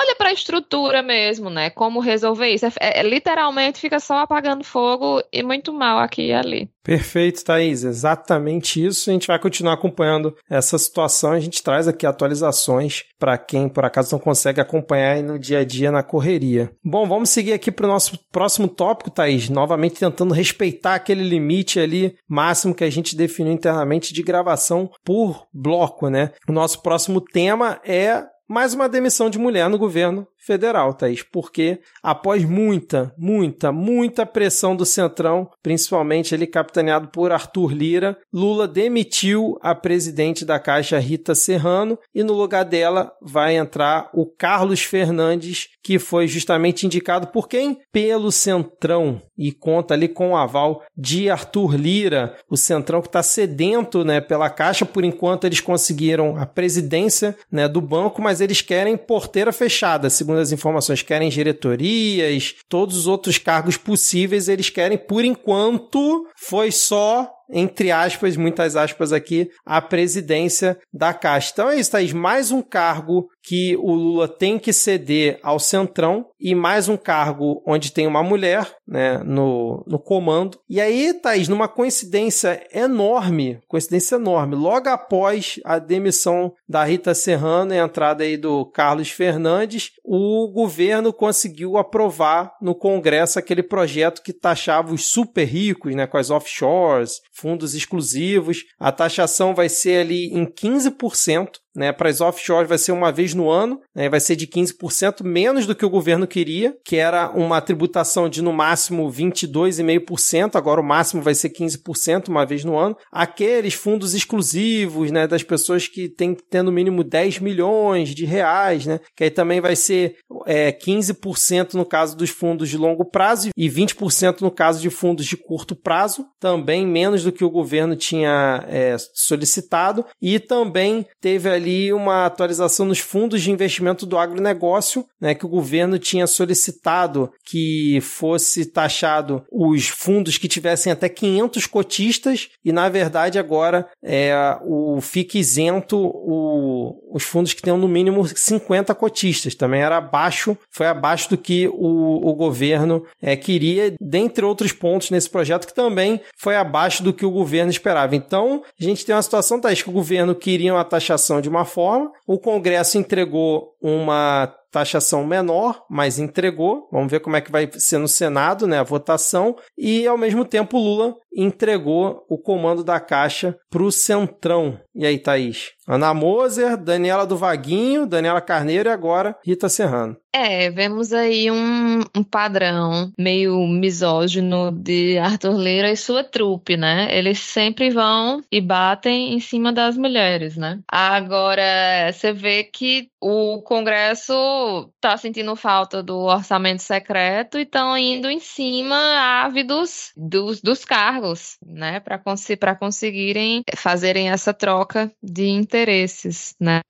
olha para a estrutura mesmo, né? Como resolver isso. É, é, literalmente fica só apagando fogo e muito mal aqui e ali. Perfeito, Thaís. Exatamente isso. A gente vai continuar acompanhando essa situação. A gente traz aqui atualizações para quem por acaso não consegue acompanhar no dia a dia na correria. Bom, vamos seguir aqui para o nosso próximo tópico, Thaís. Novamente tentando respeitar aquele limite ali máximo que a gente definiu internamente de gravação por bloco, né? O nosso próximo tema é mais uma demissão de mulher no governo federal, Thaís, porque após muita, muita, muita pressão do Centrão, principalmente ele capitaneado por Arthur Lira, Lula demitiu a presidente da Caixa Rita Serrano e no lugar dela vai entrar o Carlos Fernandes, que foi justamente indicado por quem? Pelo Centrão e conta ali com o aval de Arthur Lira, o Centrão que está sedento, né, pela Caixa, por enquanto eles conseguiram a presidência, né, do banco, mas eles querem porteira fechada, segundo segundo as informações, querem diretorias, todos os outros cargos possíveis, eles querem, por enquanto, foi só entre aspas, muitas aspas aqui, a presidência da Caixa. Então é isso, Thaís. Mais um cargo que o Lula tem que ceder ao Centrão e mais um cargo onde tem uma mulher né, no, no comando. E aí, Thaís, numa coincidência enorme, coincidência enorme, logo após a demissão da Rita Serrano e a entrada aí do Carlos Fernandes, o governo conseguiu aprovar no Congresso aquele projeto que taxava os super ricos, né, com as offshores, fundos exclusivos. A taxação vai ser ali em 15%. Né, para as offshores vai ser uma vez no ano, né, vai ser de 15%, menos do que o governo queria, que era uma tributação de no máximo 22,5%, agora o máximo vai ser 15% uma vez no ano. Aqueles fundos exclusivos, né, das pessoas que têm ter no mínimo 10 milhões de reais, né, que aí também vai ser é, 15% no caso dos fundos de longo prazo e 20% no caso de fundos de curto prazo, também menos do que o governo tinha é, solicitado, e também teve ali uma atualização nos fundos de investimento do agronegócio, né, que o governo tinha solicitado que fosse taxado os fundos que tivessem até 500 cotistas e, na verdade, agora é, o fica isento o, os fundos que tenham no mínimo 50 cotistas. Também era abaixo, foi abaixo do que o, o governo é, queria, dentre outros pontos nesse projeto que também foi abaixo do que o governo esperava. Então, a gente tem uma situação, Thaís, que o governo queria uma taxação de uma forma, o Congresso entregou uma taxação menor, mas entregou. Vamos ver como é que vai ser no Senado, né, a votação. E ao mesmo tempo Lula entregou o comando da Caixa para o Centrão. E aí, Thaís? Ana Moser, Daniela do Vaguinho, Daniela Carneiro e agora Rita Serrano. É, vemos aí um, um, padrão meio misógino de Arthur Lira e sua trupe, né? Eles sempre vão e batem em cima das mulheres, né? Agora, você vê que o Congresso está sentindo falta do orçamento secreto e estão indo em cima ávidos dos, dos cargos, né? Para cons conseguirem fazerem essa troca de interesses, né?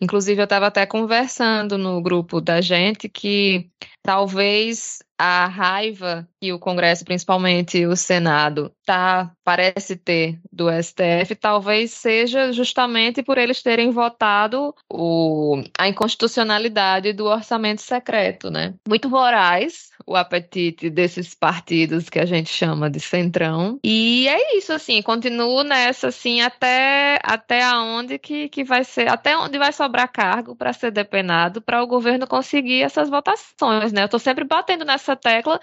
Inclusive, eu estava até conversando no grupo da gente que talvez a raiva que o Congresso, principalmente o Senado, tá, parece ter do STF, talvez seja justamente por eles terem votado o, a inconstitucionalidade do orçamento secreto, né? Muito voraz o apetite desses partidos que a gente chama de centrão. E é isso, assim, continuo nessa, assim, até, até aonde que, que vai ser, até onde vai sobrar cargo para ser depenado para o governo conseguir essas votações, né? Eu tô sempre batendo nessa tecla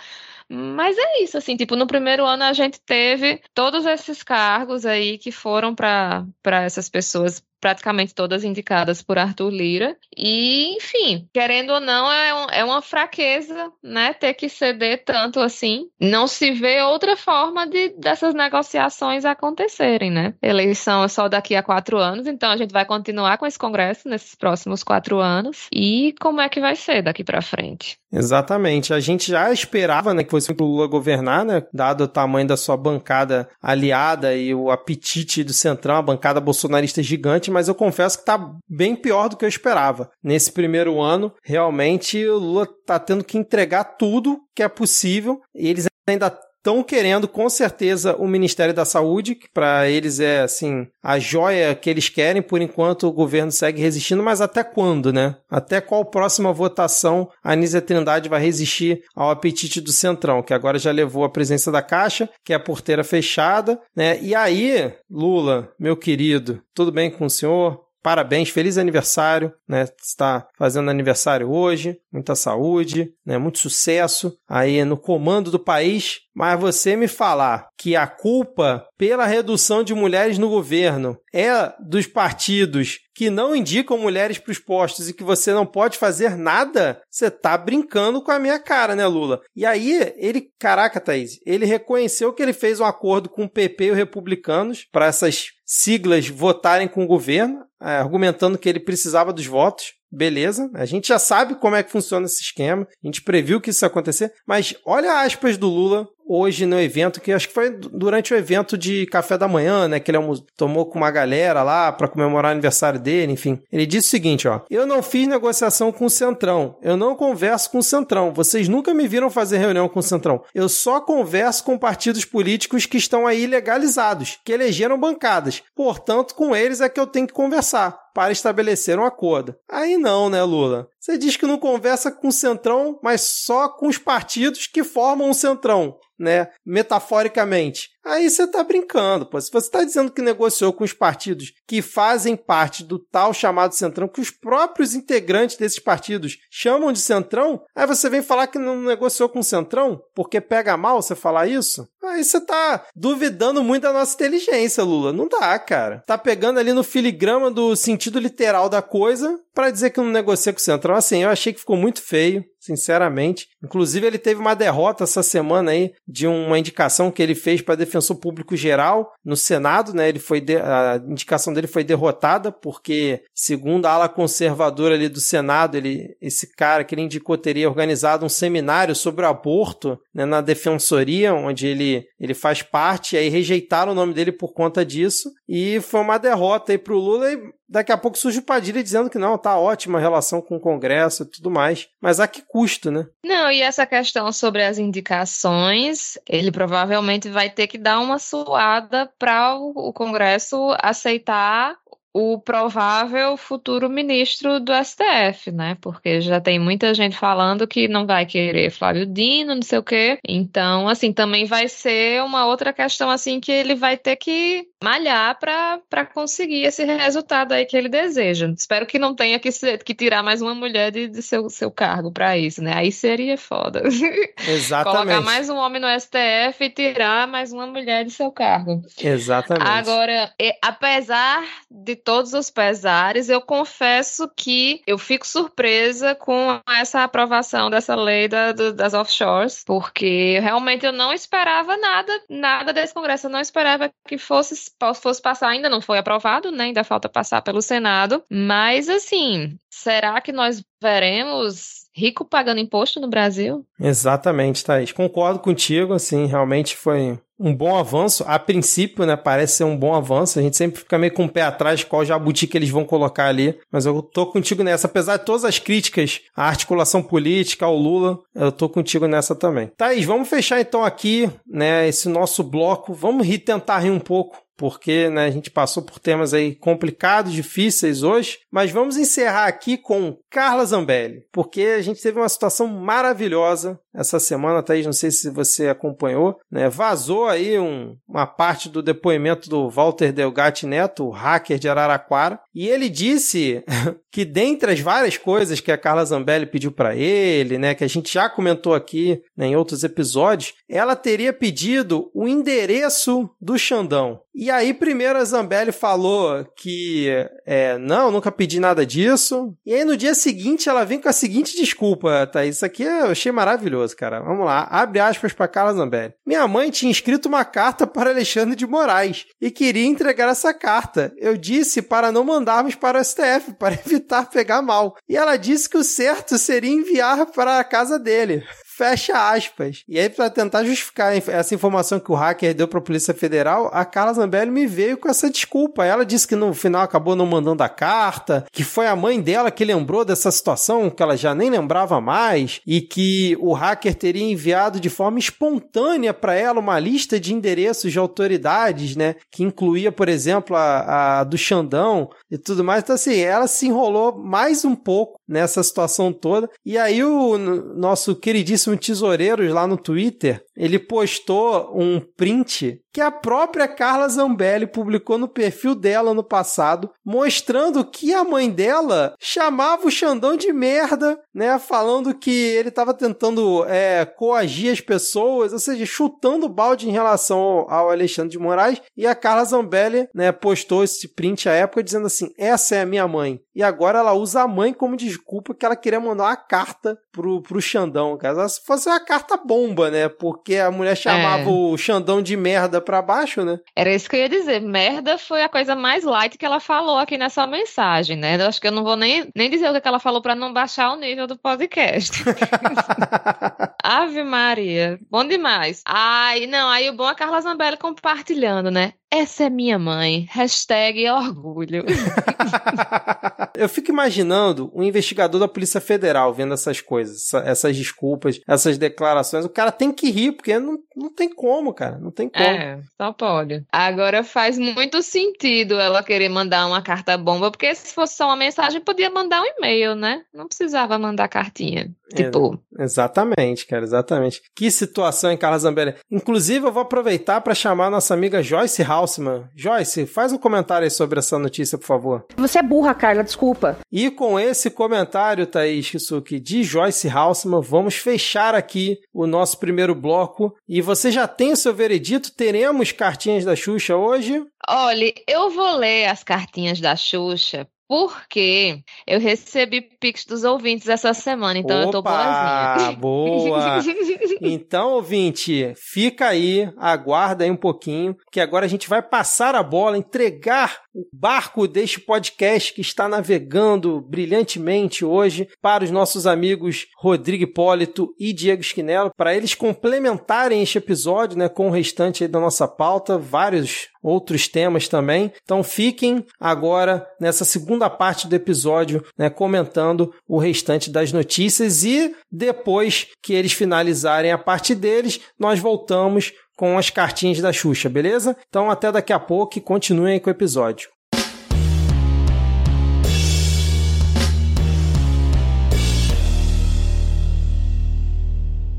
mas é isso, assim, tipo, no primeiro ano a gente teve todos esses cargos aí que foram para essas pessoas praticamente todas indicadas por Arthur Lira. E, enfim, querendo ou não, é, um, é uma fraqueza, né? Ter que ceder tanto assim. Não se vê outra forma de dessas negociações acontecerem, né? Eleição é só daqui a quatro anos, então a gente vai continuar com esse Congresso nesses próximos quatro anos. E como é que vai ser daqui para frente? Exatamente. A gente já esperava né, que fosse o Lula governar, né? Dado o tamanho da sua bancada aliada e o apetite do Centrão, a bancada bolsonarista gigante mas eu confesso que tá bem pior do que eu esperava. Nesse primeiro ano, realmente o Lula tá tendo que entregar tudo que é possível. E eles ainda estão querendo com certeza o Ministério da Saúde, que para eles é assim a joia que eles querem, por enquanto o governo segue resistindo, mas até quando, né? Até qual próxima votação a Anísia Trindade vai resistir ao apetite do Centrão, que agora já levou a presença da Caixa, que é a porteira fechada, né? E aí, Lula, meu querido, tudo bem com o senhor? Parabéns, feliz aniversário, né? Está fazendo aniversário hoje, muita saúde, né? Muito sucesso aí no comando do país. Mas você me falar que a culpa pela redução de mulheres no governo é dos partidos que não indicam mulheres para os postos e que você não pode fazer nada, você tá brincando com a minha cara, né, Lula? E aí, ele, caraca, Thaís, ele reconheceu que ele fez um acordo com o PP e os republicanos para essas siglas votarem com o governo, é, argumentando que ele precisava dos votos. Beleza, a gente já sabe como é que funciona esse esquema, a gente previu que isso ia acontecer, mas olha aspas do Lula hoje no evento, que acho que foi durante o evento de café da manhã, né? Que ele tomou com uma galera lá para comemorar o aniversário dele, enfim. Ele disse o seguinte, ó. Eu não fiz negociação com o Centrão. Eu não converso com o Centrão. Vocês nunca me viram fazer reunião com o Centrão. Eu só converso com partidos políticos que estão aí legalizados, que elegeram bancadas. Portanto, com eles é que eu tenho que conversar para estabelecer um acordo. Aí não, né, Lula? Você diz que não conversa com o Centrão, mas só com os partidos que formam o Centrão, né? Metaforicamente. Aí você tá brincando, pô. Se você tá dizendo que negociou com os partidos que fazem parte do tal chamado Centrão, que os próprios integrantes desses partidos chamam de Centrão, aí você vem falar que não negociou com o Centrão porque pega mal você falar isso? Aí você tá duvidando muito da nossa inteligência, Lula. Não dá, cara. Tá pegando ali no filigrama do sentido literal da coisa para dizer que não negocia com o Centrão. Assim, eu achei que ficou muito feio sinceramente. Inclusive, ele teve uma derrota essa semana aí de uma indicação que ele fez para defensor público geral no Senado, né? Ele foi de... a indicação dele foi derrotada porque, segundo a ala conservadora ali do Senado, ele esse cara que ele indicou teria organizado um seminário sobre o aborto né, na defensoria, onde ele ele faz parte, e aí rejeitaram o nome dele por conta disso e foi uma derrota aí pro Lula e daqui a pouco surge o Padilha dizendo que não, tá ótima a relação com o Congresso e tudo mais. Mas a que custo, né? Não, e essa questão sobre as indicações, ele provavelmente vai ter que dar uma suada para o Congresso aceitar o provável futuro ministro do STF, né? Porque já tem muita gente falando que não vai querer Flávio Dino, não sei o quê. Então, assim, também vai ser uma outra questão assim que ele vai ter que malhar para conseguir esse resultado aí que ele deseja. Espero que não tenha que, ser, que tirar mais uma mulher de, de seu, seu cargo para isso, né? Aí seria foda. Exatamente. Colocar mais um homem no STF e tirar mais uma mulher de seu cargo. Exatamente. Agora, apesar de todos os pesares, eu confesso que eu fico surpresa com essa aprovação dessa lei da, do, das offshores, porque realmente eu não esperava nada, nada desse Congresso. Eu não esperava que fosse, fosse passar, ainda não foi aprovado, né? Ainda falta passar pelo Senado. Mas assim, será que nós veremos rico pagando imposto no Brasil? Exatamente, Thaís. Concordo contigo, assim, realmente foi um bom avanço. A princípio, né, parece ser um bom avanço. A gente sempre fica meio com o pé atrás qual jabuti que eles vão colocar ali. Mas eu tô contigo nessa. Apesar de todas as críticas à articulação política, ao Lula, eu tô contigo nessa também. Thaís, vamos fechar então aqui, né, esse nosso bloco. Vamos rir, tentar rir um pouco porque né, a gente passou por temas aí complicados, difíceis hoje, mas vamos encerrar aqui com Carla Zambelli, porque a gente teve uma situação maravilhosa essa semana, Thaís, não sei se você acompanhou, né? Vazou aí um, uma parte do depoimento do Walter Delgatti Neto, o hacker de Araraquara, e ele disse que dentre as várias coisas que a Carla Zambelli pediu para ele, né, que a gente já comentou aqui né, em outros episódios, ela teria pedido o endereço do Xandão. E aí, primeiro a Zambelli falou que é, não, nunca pedi nada disso. E aí, no dia seguinte, ela vem com a seguinte desculpa, tá? Isso aqui eu achei maravilhoso, cara. Vamos lá, abre aspas para Carla Zambelli. Minha mãe tinha escrito uma carta para Alexandre de Moraes e queria entregar essa carta. Eu disse para não mandarmos para o STF, para evitar pegar mal. E ela disse que o certo seria enviar para a casa dele. Fecha aspas. E aí, para tentar justificar essa informação que o hacker deu para a Polícia Federal, a Carla Zambelli me veio com essa desculpa. Ela disse que no final acabou não mandando a carta, que foi a mãe dela que lembrou dessa situação, que ela já nem lembrava mais, e que o hacker teria enviado de forma espontânea para ela uma lista de endereços de autoridades, né? Que incluía, por exemplo, a, a do Xandão e tudo mais. Então, assim, ela se enrolou mais um pouco nessa situação toda. E aí, o nosso queridíssimo tesoureiro lá no Twitter, ele postou um print que a própria Carla Zambelli publicou no perfil dela no passado, mostrando que a mãe dela chamava o Xandão de merda, né? Falando que ele estava tentando é, coagir as pessoas, ou seja, chutando o balde em relação ao, Alexandre de Moraes. E a Carla Zambelli né, postou esse print à época dizendo assim: essa é a minha mãe. E agora ela usa a mãe como desculpa que ela queria mandar uma carta pro, pro Xandão, cara. Se fosse uma carta bomba, né? Porque a mulher chamava é. o Xandão de merda pra baixo, né? Era isso que eu ia dizer. Merda foi a coisa mais light que ela falou aqui nessa mensagem, né? Eu acho que eu não vou nem, nem dizer o que ela falou para não baixar o nível do podcast. Ave Maria. Bom demais. Ai, não, aí o bom é a Carla Zambelli compartilhando, né? Essa é minha mãe. Hashtag orgulho. Eu fico imaginando um investigador da Polícia Federal vendo essas coisas, essas desculpas, essas declarações. O cara tem que rir, porque não, não tem como, cara. Não tem como. É, só pode. Agora faz muito sentido ela querer mandar uma carta bomba, porque se fosse só uma mensagem, podia mandar um e-mail, né? Não precisava mandar cartinha. Tipo. É, exatamente, cara, exatamente. Que situação, hein, Carla Zambelli? Inclusive, eu vou aproveitar para chamar a nossa amiga Joyce Halsman. Joyce, faz um comentário aí sobre essa notícia, por favor. Você é burra, Carla, desculpa. E com esse comentário, Thaís Kisuki, de Joyce Halsman, vamos fechar aqui o nosso primeiro bloco. E você já tem o seu veredito? Teremos cartinhas da Xuxa hoje? Olha, eu vou ler as cartinhas da Xuxa porque eu recebi pix dos ouvintes essa semana, então Opa, eu tô boazinha. boa! então, ouvinte, fica aí, aguarda aí um pouquinho, que agora a gente vai passar a bola, entregar o barco deste podcast que está navegando brilhantemente hoje para os nossos amigos Rodrigo Hipólito e Diego Esquinelo, para eles complementarem este episódio né, com o restante da nossa pauta, vários outros temas também. Então fiquem agora nessa segunda parte do episódio, né, comentando o restante das notícias e depois que eles finalizarem a parte deles, nós voltamos com as cartinhas da Xuxa, beleza? Então até daqui a pouco e continuem com o episódio.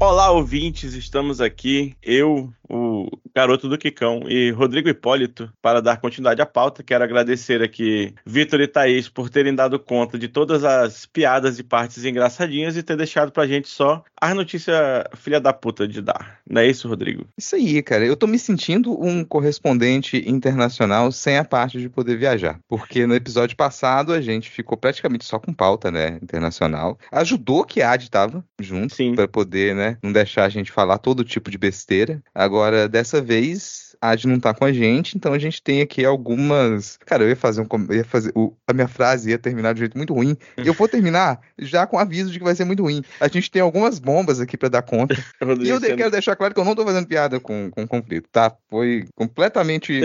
Olá, ouvintes, estamos aqui, eu, o garoto do Quicão e Rodrigo Hipólito, para dar continuidade à pauta. Quero agradecer aqui Vitor e Thaís por terem dado conta de todas as piadas e partes engraçadinhas e ter deixado pra gente só a notícia filha da puta de dar. Não é isso, Rodrigo? Isso aí, cara. Eu tô me sentindo um correspondente internacional sem a parte de poder viajar. Porque no episódio passado a gente ficou praticamente só com pauta, né, internacional. Ajudou que a Ad tava junto para poder, né, não deixar a gente falar todo tipo de besteira. Agora, dessa vez, Ad não tá com a gente, então a gente tem aqui algumas. Cara, eu ia fazer um. Ia fazer, o, a minha frase ia terminar de um jeito muito ruim. E eu vou terminar já com aviso de que vai ser muito ruim. A gente tem algumas bombas aqui para dar conta. e eu de, quero deixar claro que eu não tô fazendo piada com, com conflito, tá? Foi completamente.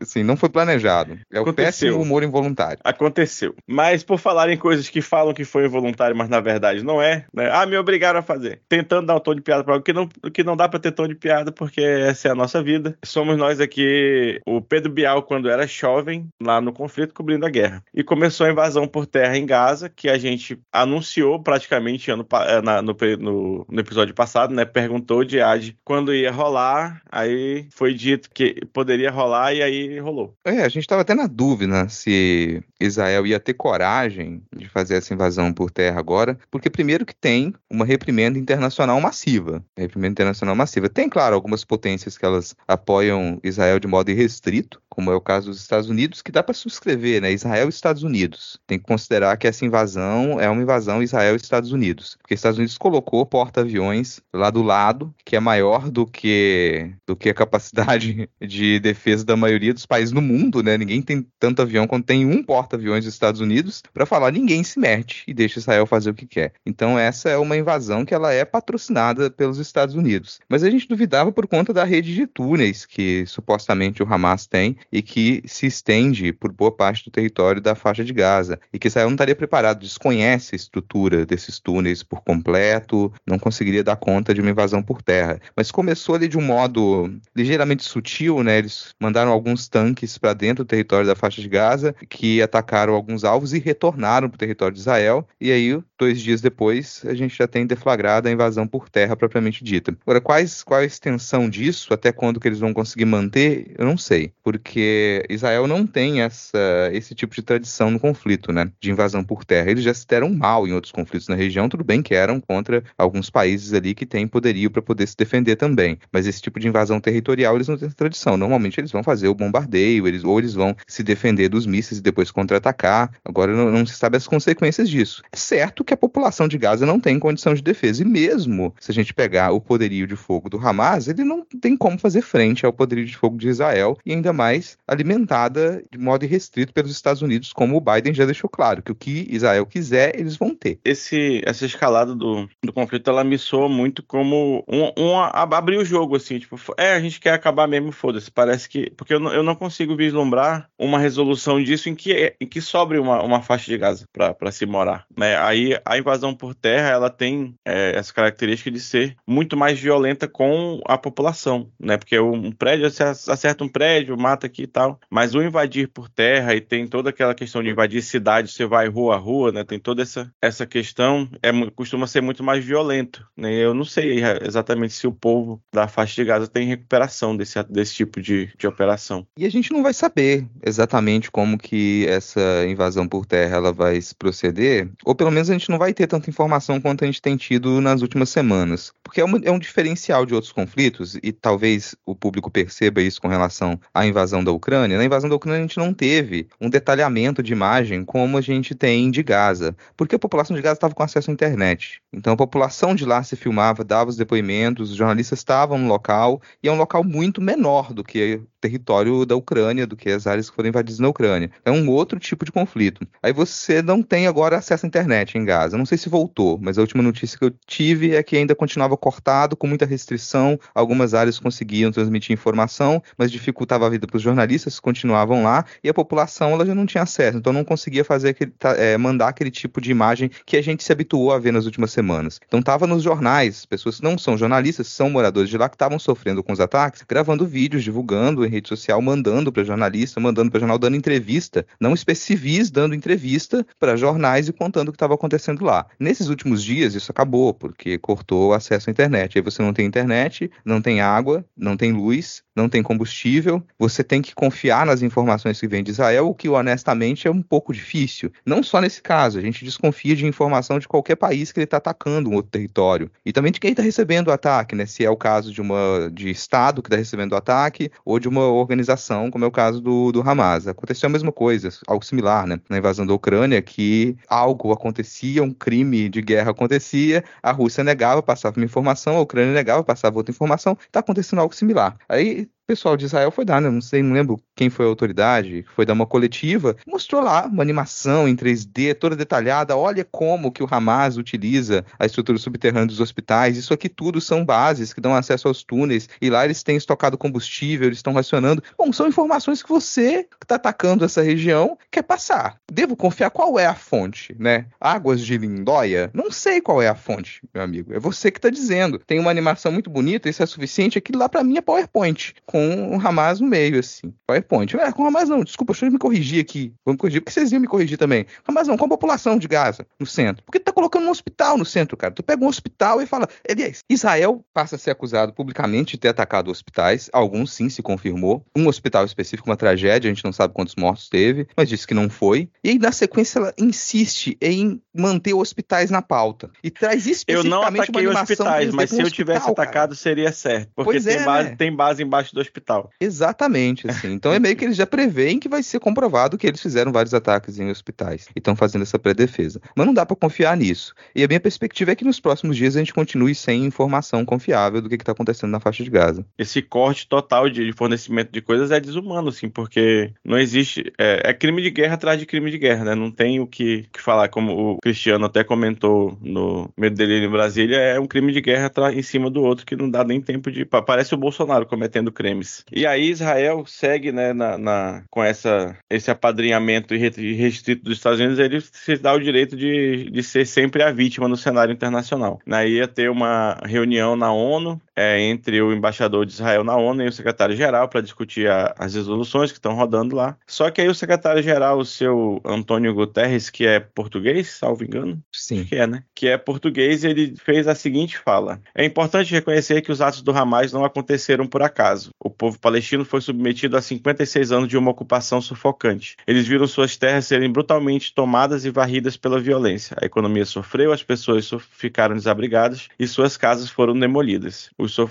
assim, não foi planejado. É o péssimo humor involuntário. Aconteceu. Mas por falar em coisas que falam que foi involuntário, mas na verdade não é, né? Ah, me obrigaram a fazer. Tentando dar um tom de piada para algo que não, que não dá para ter tom de piada, porque essa é a nossa vida. Somos somos nós aqui, o Pedro Bial, quando era jovem, lá no conflito, cobrindo a guerra. E começou a invasão por terra em Gaza, que a gente anunciou praticamente ano, eh, na, no, no, no, episódio passado, né? Perguntou de Ad quando ia rolar, aí foi dito que poderia rolar e aí rolou. É, a gente estava até na dúvida se Israel ia ter coragem de fazer essa invasão por terra agora, porque primeiro que tem uma reprimenda internacional massiva. Reprimenda internacional massiva. Tem, claro, algumas potências que elas apoiam apoiam Israel de modo irrestrito, como é o caso dos Estados Unidos, que dá para subscrever, né? Israel e Estados Unidos. Tem que considerar que essa invasão é uma invasão Israel e Estados Unidos, porque os Estados Unidos colocou porta-aviões lá do lado, que é maior do que do que a capacidade de defesa da maioria dos países no mundo, né? Ninguém tem tanto avião quanto tem um porta porta-aviões dos Estados Unidos para falar ninguém se mete e deixa Israel fazer o que quer. Então essa é uma invasão que ela é patrocinada pelos Estados Unidos. Mas a gente duvidava por conta da rede de túneis que supostamente o Hamas tem e que se estende por boa parte do território da faixa de Gaza e que Israel não estaria preparado, desconhece a estrutura desses túneis por completo, não conseguiria dar conta de uma invasão por terra. Mas começou ali de um modo ligeiramente sutil, né? Eles mandaram alguns tanques para dentro do território da faixa de Gaza que atacaram alguns alvos e retornaram para o território de Israel. E aí, dois dias depois, a gente já tem deflagrado a invasão por terra propriamente dita. Agora, quais, qual a extensão disso? Até quando que eles vão conseguir manter? Eu não sei, porque Israel não tem essa, esse tipo de tradição no conflito, né? De invasão por terra. Eles já se deram mal em outros conflitos na região, tudo bem que eram contra alguns países ali que têm poderio para poder se defender também. Mas esse tipo de invasão territorial eles não têm tradição. Normalmente eles vão fazer o bombardeio, eles, ou eles vão se defender dos mísseis e depois contra-atacar. Agora não, não, se sabe as consequências disso. É certo que a população de Gaza não tem condição de defesa, e mesmo se a gente pegar o poderio de fogo do Hamas, ele não tem como fazer frente ao poderio de fogo de Israel, e ainda mais alimentada de modo irrestrito pelos Estados Unidos, como o Biden já deixou claro, que o que Israel quiser, eles vão ter. Esse, essa escalada do, do conflito, ela me soa muito como um, um abrir o jogo, assim, tipo, é, a gente quer acabar mesmo, foda-se, parece que, porque eu não, eu não consigo vislumbrar uma resolução disso em que, em que sobre uma, uma faixa de Gaza para se morar, né, aí a invasão por terra, ela tem é, essa característica de ser muito mais violenta com a população, né, porque um prédio, você acerta um prédio, mata aqui e tal, mas o invadir por terra e tem toda aquela questão de invadir cidade, você vai rua a rua, né, tem toda essa, essa questão, é, costuma ser muito mais violento, né, eu não sei exatamente se o povo da faixa de Gaza tem recuperação desse, desse tipo de, de operação. E a gente não vai saber exatamente como que essa invasão por terra ela vai se proceder, ou pelo menos a gente não vai ter tanta informação quanto a gente tem tido nas últimas semanas, porque é, é um diferencial de outros conflitos, e talvez o público perceba isso com relação à invasão da Ucrânia. Na invasão da Ucrânia a gente não teve um detalhamento de imagem como a gente tem de Gaza, porque a população de Gaza estava com acesso à internet. Então a população de lá se filmava, dava os depoimentos, os jornalistas estavam no local, e é um local muito menor do que o território da Ucrânia, do que as áreas que foram invadidas na Ucrânia. É um outro tipo de conflito. Aí você não tem agora acesso à internet em Gaza. Não sei se voltou, mas a última notícia que eu tive é que ainda continuava cortado, com muita restrição. Algumas áreas conseguiam transmitir informação, mas dificultava a vida para os jornalistas, continuavam lá, e a população ela já não tinha acesso, então não conseguia fazer aquele, é, mandar aquele tipo de imagem que a gente se habituou a ver nas últimas semanas. Então estava nos jornais, pessoas que não são jornalistas, são moradores de lá que estavam sofrendo com os ataques, gravando vídeos, divulgando em rede social, mandando para jornalista, mandando para jornal, dando entrevista, não especivis dando entrevista para jornais e contando o que estava acontecendo lá. Nesses últimos dias isso acabou, porque cortou o acesso à internet. Aí você não tem internet, não tem água, não tem luz, não tem combustível, você tem que confiar nas informações que vêm de Israel, o que honestamente é um pouco difícil. Não só nesse caso, a gente desconfia de informação de qualquer país que ele está atacando um outro território. E também de quem está recebendo o ataque, né? Se é o caso de uma de Estado que está recebendo o ataque, ou de uma organização, como é o caso do, do Hamas. Aconteceu a mesma coisa, algo similar, né? Na invasão da Ucrânia, que algo acontecia, um crime de guerra acontecia, a Rússia negava, passava uma informação, a Ucrânia negava, passava outra informação, está acontecendo algo similar. Aí pessoal de Israel foi dar, né? Não sei, não lembro quem foi a autoridade, foi dar uma coletiva, mostrou lá uma animação em 3D toda detalhada. Olha como que o Hamas utiliza a estrutura subterrânea dos hospitais. Isso aqui tudo são bases que dão acesso aos túneis e lá eles têm estocado combustível, eles estão racionando. Bom, são informações que você que está atacando essa região quer passar. Devo confiar qual é a fonte, né? Águas de Lindóia? Não sei qual é a fonte, meu amigo. É você que está dizendo. Tem uma animação muito bonita, isso é suficiente. Aquilo lá para mim é PowerPoint com o Hamas no meio, assim. PowerPoint. É, com o Hamas não, desculpa, deixa eu me corrigir aqui. Vamos corrigir, porque vocês iam me corrigir também. Hamas não, com a população de Gaza no centro. Porque tu tá colocando um hospital no centro, cara. Tu pega um hospital e fala. Aliás, Israel passa a ser acusado publicamente de ter atacado hospitais. Alguns sim se confirmou. Um hospital específico, uma tragédia, a gente não sabe quantos mortos teve, mas disse que não foi. E aí, na sequência, ela insiste em manter hospitais na pauta. E traz especificamente Eu não ataquei hospitais, mas se eu tivesse atacado, cara. seria certo. Porque tem, é, base, né? tem base embaixo do hospital. Exatamente, assim. Então é meio que eles já preveem que vai ser comprovado que eles fizeram vários ataques em hospitais e estão fazendo essa pré-defesa. Mas não dá para confiar nisso. E a minha perspectiva é que nos próximos dias a gente continue sem informação confiável do que está acontecendo na faixa de Gaza. Esse corte total de fornecimento de coisas é desumano, assim, porque não existe. É, é crime de guerra atrás de crime de guerra, né? Não tem o que, que falar, como o Cristiano até comentou no Medo dele em Brasília, é um crime de guerra em cima do outro que não dá nem tempo de. Parece o Bolsonaro cometendo crimes. E aí Israel segue, né, na, na com essa, esse apadrinhamento restrito dos Estados Unidos, ele se dá o direito de, de ser sempre a vítima no cenário internacional. Né, ia ter uma reunião na ONU é, entre o embaixador de Israel na ONU e o secretário-geral para discutir a, as resoluções que estão rodando lá. Só que aí o secretário-geral, o seu Antônio Guterres, que é português, salvo engano, Sim. que é, né? Que é português, ele fez a seguinte fala: É importante reconhecer que os atos do Hamas não aconteceram por acaso. O povo palestino foi submetido a 56 anos de uma ocupação sufocante. Eles viram suas terras serem brutalmente tomadas e varridas pela violência. A economia sofreu, as pessoas ficaram desabrigadas e suas casas foram demolidas.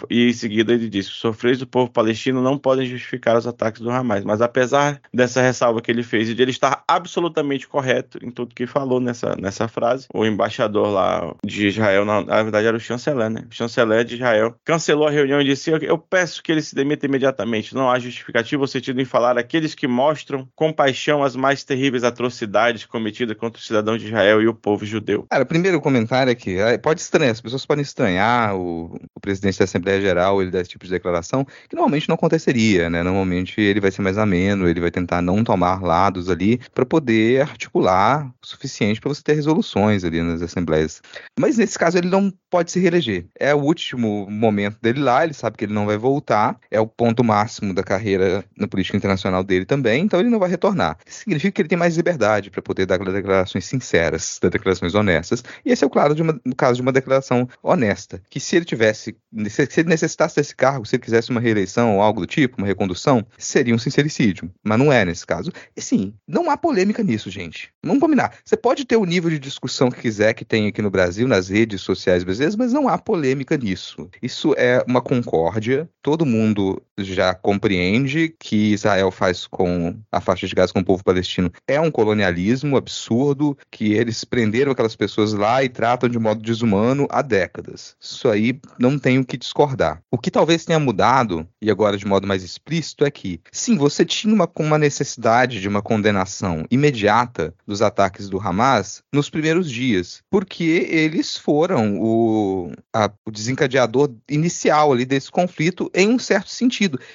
E em seguida ele disse: os sofreios do povo palestino não podem justificar os ataques do Hamas. Mas apesar dessa ressalva que ele fez e de ele estar absolutamente correto em tudo que falou nessa, nessa frase, o embaixador lá de Israel, na, na verdade era o chanceler, né? O chanceler de Israel cancelou a reunião e disse: eu, eu peço que ele se demita imediatamente. Não há justificativa ou sentido em falar aqueles que mostram compaixão às mais terríveis atrocidades cometidas contra o cidadão de Israel e o povo judeu. Cara, o primeiro comentário é que pode estranhar, as pessoas podem estranhar o, o presidente da Assembleia Geral ele dá esse tipo de declaração, que normalmente não aconteceria, né? Normalmente ele vai ser mais ameno, ele vai tentar não tomar lados ali para poder articular o suficiente para você ter resoluções ali nas assembleias. Mas nesse caso ele não pode se reeleger. É o último momento dele lá, ele sabe que ele não vai voltar, é o ponto máximo da carreira na política internacional dele também, então ele não vai retornar. Isso significa que ele tem mais liberdade para poder dar declarações sinceras, dar declarações honestas. E esse é o claro de uma, no caso de uma declaração honesta, que se ele tivesse se ele necessitasse desse cargo, se ele quisesse uma reeleição ou algo do tipo, uma recondução, seria um sincericídio. Mas não é nesse caso. E sim, não há polêmica nisso, gente. Vamos combinar. Você pode ter o nível de discussão que quiser que tem aqui no Brasil, nas redes sociais brasileiras, mas não há polêmica nisso. Isso é uma concórdia. Todo mundo já compreende que Israel faz com a faixa de gás com o povo palestino é um colonialismo absurdo, que eles prenderam aquelas pessoas lá e tratam de modo desumano há décadas. Isso aí não tem o que discordar. O que talvez tenha mudado, e agora de modo mais explícito, é que, sim, você tinha uma, uma necessidade de uma condenação imediata dos ataques do Hamas nos primeiros dias, porque eles foram o, a, o desencadeador inicial ali desse conflito em um certo sentido.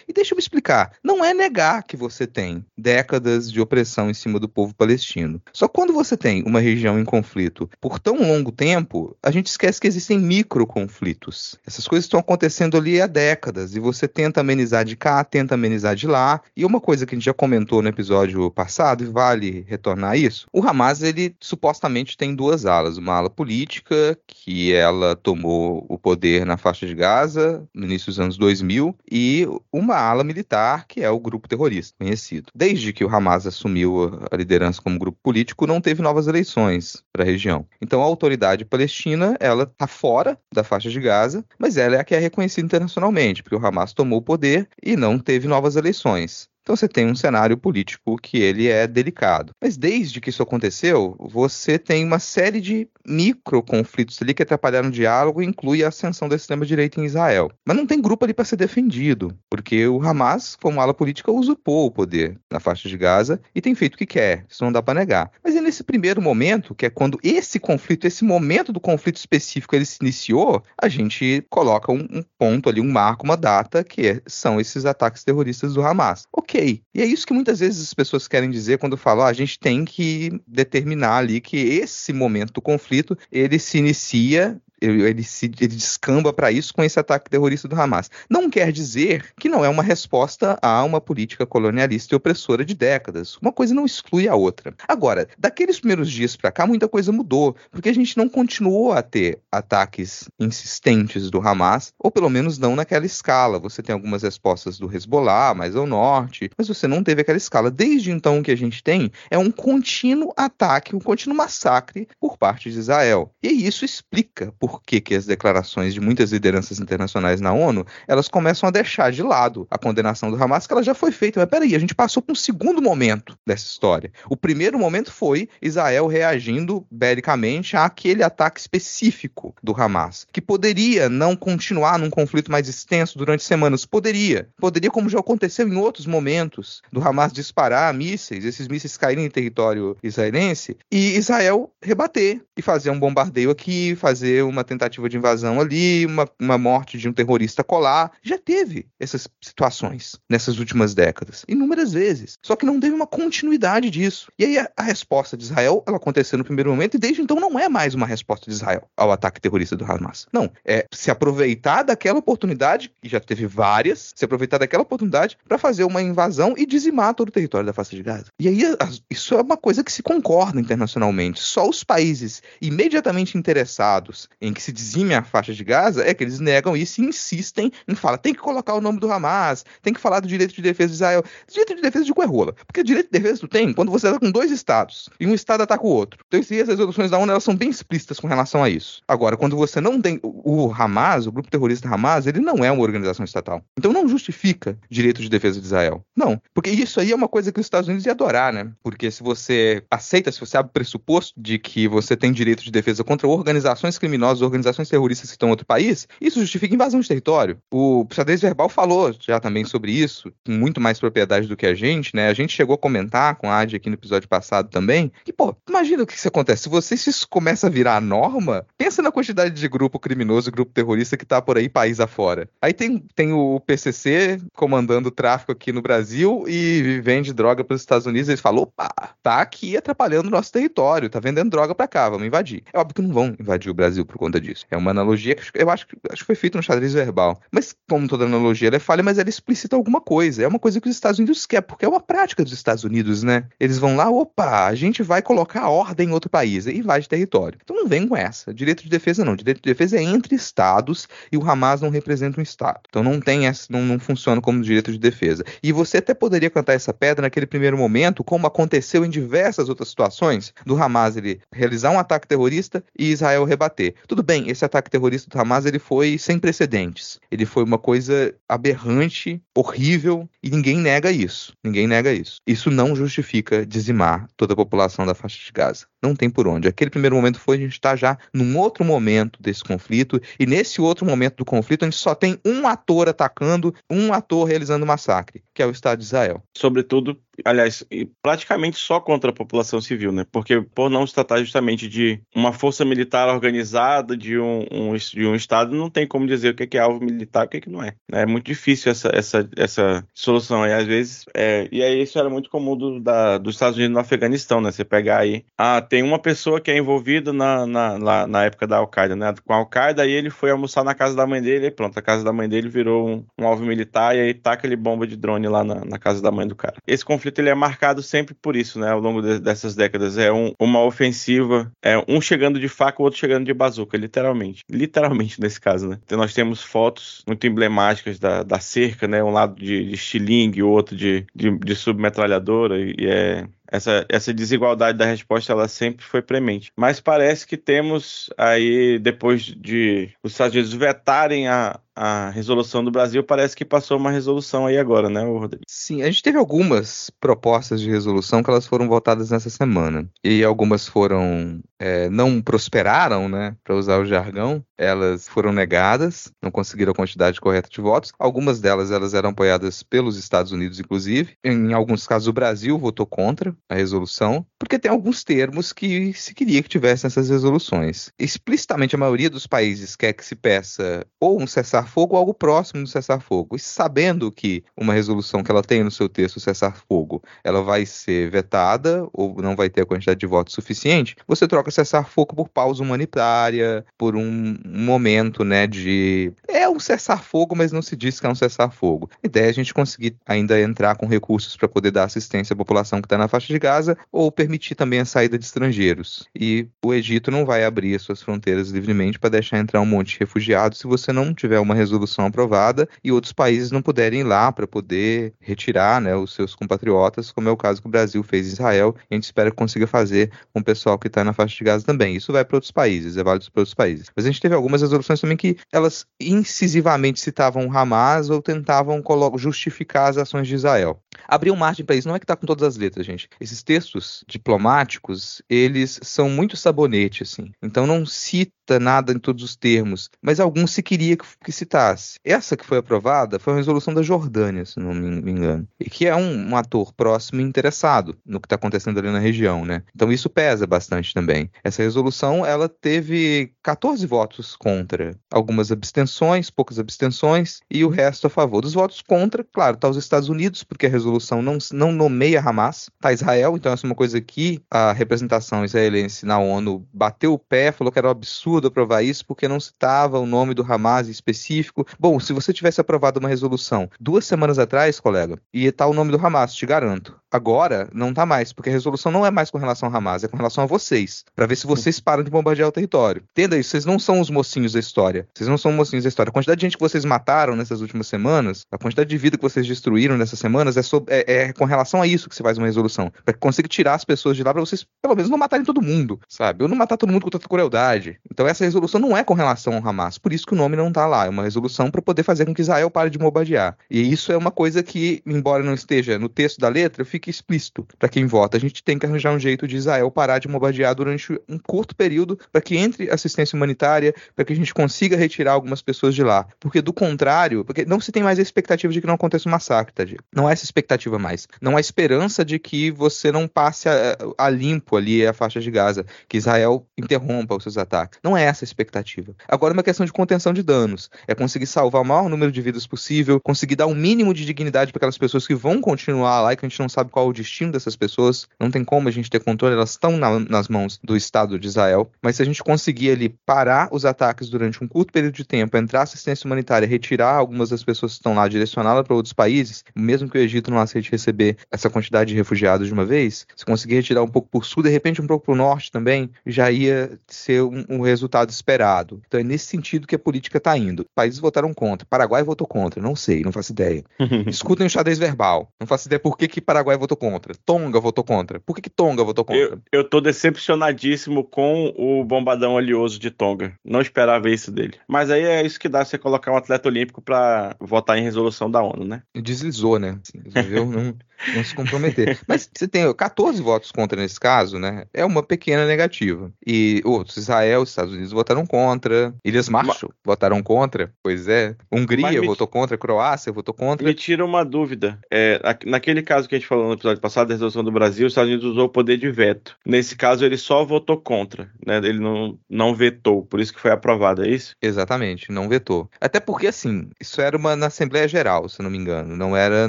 E deixa eu me explicar, não é negar que você tem décadas de opressão em cima do povo palestino. Só quando você tem uma região em conflito por tão longo tempo, a gente esquece que existem micro conflitos. Essas coisas estão acontecendo ali há décadas e você tenta amenizar de cá, tenta amenizar de lá. E uma coisa que a gente já comentou no episódio passado, e vale retornar a isso, o Hamas ele supostamente tem duas alas, uma ala política que ela tomou o poder na faixa de Gaza no início dos anos 2000 e uma ala militar que é o grupo terrorista conhecido. Desde que o Hamas assumiu a liderança como grupo político, não teve novas eleições para a região. Então a autoridade palestina ela está fora da faixa de Gaza, mas ela é a que é reconhecida internacionalmente, porque o Hamas tomou o poder e não teve novas eleições. Então você tem um cenário político que ele é delicado. Mas desde que isso aconteceu, você tem uma série de micro conflitos ali que atrapalharam o diálogo e inclui a ascensão da extrema-direita em Israel. Mas não tem grupo ali para ser defendido, porque o Hamas, como ala política, usurpou o poder na faixa de Gaza e tem feito o que quer. Isso não dá para negar. Mas é nesse primeiro momento, que é quando esse conflito, esse momento do conflito específico ele se iniciou, a gente coloca um, um ponto ali, um marco, uma data, que é, são esses ataques terroristas do Hamas. Ok, e é isso que muitas vezes as pessoas querem dizer quando falam, ah, a gente tem que determinar ali que esse momento do conflito, ele se inicia ele, se, ele descamba para isso com esse ataque terrorista do Hamas. Não quer dizer que não é uma resposta a uma política colonialista e opressora de décadas. Uma coisa não exclui a outra. Agora, daqueles primeiros dias para cá, muita coisa mudou, porque a gente não continuou a ter ataques insistentes do Hamas, ou pelo menos não naquela escala. Você tem algumas respostas do Hezbollah, mais ao norte, mas você não teve aquela escala. Desde então, o que a gente tem é um contínuo ataque, um contínuo massacre por parte de Israel. E isso explica por por que, que as declarações de muitas lideranças internacionais na ONU, elas começam a deixar de lado a condenação do Hamas, que ela já foi feita. Mas peraí, a gente passou para um segundo momento dessa história. O primeiro momento foi Israel reagindo belicamente àquele ataque específico do Hamas, que poderia não continuar num conflito mais extenso durante semanas. Poderia. Poderia, como já aconteceu em outros momentos, do Hamas disparar mísseis, esses mísseis caírem em território israelense, e Israel rebater e fazer um bombardeio aqui, fazer uma tentativa de invasão ali, uma, uma morte de um terrorista colar. Já teve essas situações nessas últimas décadas, inúmeras vezes. Só que não teve uma continuidade disso. E aí a, a resposta de Israel, ela aconteceu no primeiro momento e desde então não é mais uma resposta de Israel ao ataque terrorista do Hamas. Não, é se aproveitar daquela oportunidade, e já teve várias, se aproveitar daquela oportunidade para fazer uma invasão e dizimar todo o território da faixa de Gaza. E aí isso é uma coisa que se concorda internacionalmente. Só os países imediatamente interessados em que se dizime a faixa de Gaza é que eles negam isso e insistem em falar, tem que colocar o nome do Hamas, tem que falar do direito de defesa de Israel. Direito de defesa de Coerrola. Porque direito de defesa tu tem quando você está com dois estados e um estado ataca o outro. Então, as resoluções da ONU elas são bem explícitas com relação a isso. Agora, quando você não tem. O Hamas, o grupo terrorista Hamas, ele não é uma organização estatal. Então não justifica direito de defesa de Israel. Não. Porque isso aí é uma coisa que os Estados Unidos ia adorar, né? Porque se você aceita, se você abre o pressuposto de que você tem direito de defesa contra organizações criminosas, organizações terroristas que estão em outro país, isso justifica invasão de território. O xadrez verbal falou já também sobre isso, com muito mais propriedade do que a gente, né? A gente chegou a comentar com a Adi aqui no episódio passado também, que, pô, imagina o que isso acontece. Se você se isso começa a virar a norma, pensa na quantidade de grupo criminoso, grupo terrorista que tá por aí país afora. Aí tem, tem o PCC comandando o tráfico aqui no Brasil e vende droga para os Estados Unidos. Eles falam, opa, tá aqui atrapalhando o nosso território, tá vendendo droga para cá, vamos invadir. É óbvio que não vão invadir o Brasil por conta disso. É uma analogia que eu acho, acho que foi feita no xadrez verbal. Mas, como toda analogia, ela é falha, mas ela explicita alguma coisa. É uma coisa que os Estados Unidos quer, porque é uma prática dos Estados Unidos, né? Eles vão lá, opa, a gente vai colocar ordem em outro país e invade território. Então não vem com essa. Direito de defesa não. Direito de defesa é entre estados e o Hamas não representa um estado. Então não tem essa, não, não funciona como direito de defesa. E você até poderia cantar essa pedra naquele primeiro momento, como aconteceu em diversas outras situações, do Hamas ele realizar um ataque terrorista e Israel rebater. Tudo bem, esse ataque terrorista do Hamas ele foi sem precedentes. Ele foi uma coisa aberrante, horrível e ninguém nega isso. Ninguém nega isso. Isso não justifica dizimar toda a população da faixa de Gaza. Não tem por onde. Aquele primeiro momento foi a gente estar tá já num outro momento desse conflito e nesse outro momento do conflito a gente só tem um ator atacando, um ator realizando massacre, que é o Estado de Israel. Sobretudo aliás, praticamente só contra a população civil, né? Porque por não se tratar justamente de uma força militar organizada, de um, um de um Estado, não tem como dizer o que é alvo militar e o que, é que não é. É muito difícil essa, essa, essa solução. E às vezes, é, e aí isso era muito comum do, da, dos Estados Unidos no Afeganistão, né? Você pegar aí, ah, tem uma pessoa que é envolvida na, na, na, na época da Al-Qaeda, né? Com a Al-Qaeda, aí ele foi almoçar na casa da mãe dele e pronto, a casa da mãe dele virou um, um alvo militar e aí taca ele bomba de drone lá na, na casa da mãe do cara. Esse conflito ele é marcado sempre por isso, né? Ao longo de, dessas décadas. É um, uma ofensiva, é um chegando de faca, o outro chegando de bazuca, literalmente. Literalmente nesse caso, né? Então nós temos fotos muito emblemáticas da, da cerca, né? Um lado de, de estilingue, o outro de, de, de submetralhadora, e é essa, essa desigualdade da resposta ela sempre foi premente. Mas parece que temos aí, depois de os Estados Unidos vetarem a, a resolução do Brasil, parece que passou uma resolução aí agora, né, Rodrigo? Sim, a gente teve algumas propostas de resolução que elas foram votadas nessa semana. E algumas foram. É, não prosperaram, né, para usar o jargão. Elas foram negadas, não conseguiram a quantidade correta de votos. Algumas delas elas eram apoiadas pelos Estados Unidos, inclusive. Em alguns casos, o Brasil votou contra a resolução, porque tem alguns termos que se queria que tivessem essas resoluções. Explicitamente, a maioria dos países quer que se peça ou um cessar-fogo ou algo próximo do cessar-fogo. E sabendo que uma resolução que ela tem no seu texto cessar-fogo, ela vai ser vetada ou não vai ter a quantidade de votos suficiente, você troca cessar-fogo por pausa humanitária, por um momento, né, de... É um cessar-fogo, mas não se diz que é um cessar-fogo. A ideia é a gente conseguir ainda entrar com recursos para poder dar assistência à população que está na faixa de Gaza ou permitir também a saída de estrangeiros. E o Egito não vai abrir as suas fronteiras livremente para deixar entrar um monte de refugiados se você não tiver uma uma resolução aprovada e outros países não puderem ir lá para poder retirar né, os seus compatriotas, como é o caso que o Brasil fez em Israel. A gente espera que consiga fazer com o pessoal que está na faixa de Gaza também. Isso vai para outros países, é válido para outros países. Mas a gente teve algumas resoluções também que elas incisivamente citavam o Hamas ou tentavam justificar as ações de Israel. Abriu margem para isso, não é que está com todas as letras, gente. Esses textos diplomáticos, eles são muito sabonete, assim. Então não cita nada em todos os termos, mas alguns se queria que, que citasse. Essa que foi aprovada foi uma resolução da Jordânia, se não me, engano, e que é um, um, ator próximo e interessado no que está acontecendo ali na região, né? Então isso pesa bastante também. Essa resolução, ela teve 14 votos contra, algumas abstenções, poucas abstenções, e o resto a favor. Dos votos contra, claro, tá os Estados Unidos, porque a resolução não, não nomeia Hamas, tá Israel, então essa é uma coisa que a representação israelense na ONU bateu o pé, falou que era um absurdo aprovar isso porque não citava o nome do Hamas específico. Bom, se você tivesse aprovado uma resolução duas semanas atrás, colega, ia estar o nome do Hamas, te garanto. Agora, não tá mais, porque a resolução não é mais com relação ao Hamas, é com relação a vocês, para ver se vocês param de bombardear o território. Entenda isso, vocês não são os mocinhos da história. Vocês não são os mocinhos da história. A quantidade de gente que vocês mataram nessas últimas semanas, a quantidade de vida que vocês destruíram nessas semanas é, sobre, é, é com relação a isso que você faz uma resolução. Para que consiga tirar as pessoas de lá para vocês, pelo menos, não matarem todo mundo, sabe? Ou não matar todo mundo com tanta crueldade. Então essa resolução não é com relação ao Hamas, por isso que o nome não tá lá. É uma resolução para poder fazer com que Israel pare de bombardear. E isso é uma coisa que, embora não esteja no texto da letra, fica explícito para quem vota. A gente tem que arranjar um jeito de Israel parar de bombardear durante um curto período para que entre assistência humanitária, para que a gente consiga retirar algumas pessoas de lá. Porque do contrário, porque não se tem mais a expectativa de que não aconteça um massacre, tá, Não há essa expectativa mais. Não há esperança de que você não passe a, a limpo ali a faixa de Gaza, que Israel interrompa os seus ataques. Não é essa a expectativa. Agora é uma questão de contenção de danos. É conseguir salvar o maior número de vidas possível, conseguir dar um mínimo de dignidade para aquelas pessoas que vão continuar lá e que a gente não sabe qual é o destino dessas pessoas. Não tem como a gente ter controle, elas estão na, nas mãos do Estado de Israel. Mas se a gente conseguir ali parar os ataques durante um curto período de tempo, entrar assistência humanitária, retirar algumas das pessoas que estão lá, direcioná-la para outros países, mesmo que o Egito não aceite receber essa quantidade de refugiados de uma vez, se conseguir retirar um pouco por sul, de repente um pouco para o norte também, já ia ser um, um, resultado esperado. Então é nesse sentido que a política está indo. Países votaram contra. Paraguai votou contra. Não sei, não faço ideia. Escutem o xadrez verbal. Não faço ideia por que, que Paraguai votou contra. Tonga votou contra. Por que, que Tonga votou contra? Eu, eu tô decepcionadíssimo com o bombadão oleoso de Tonga. Não esperava isso dele. Mas aí é isso que dá você colocar um atleta olímpico para votar em resolução da ONU, né? Deslizou, né? Assim, resolveu não, não se comprometer. Mas você tem 14 votos contra nesse caso, né? É uma pequena negativa. E outros, Israel, Estados Unidos votaram contra. Ilhas Marshall Mas... votaram contra. Pois é. Hungria votou contra. Croácia votou contra. Me tira uma dúvida. É, naquele caso que a gente falou no episódio passado, da resolução do Brasil, os Estados Unidos usou o poder de veto. Nesse caso, ele só votou contra. Né? Ele não, não vetou. Por isso que foi aprovado, é isso? Exatamente. Não vetou. Até porque, assim, isso era uma na Assembleia Geral, se não me engano. Não era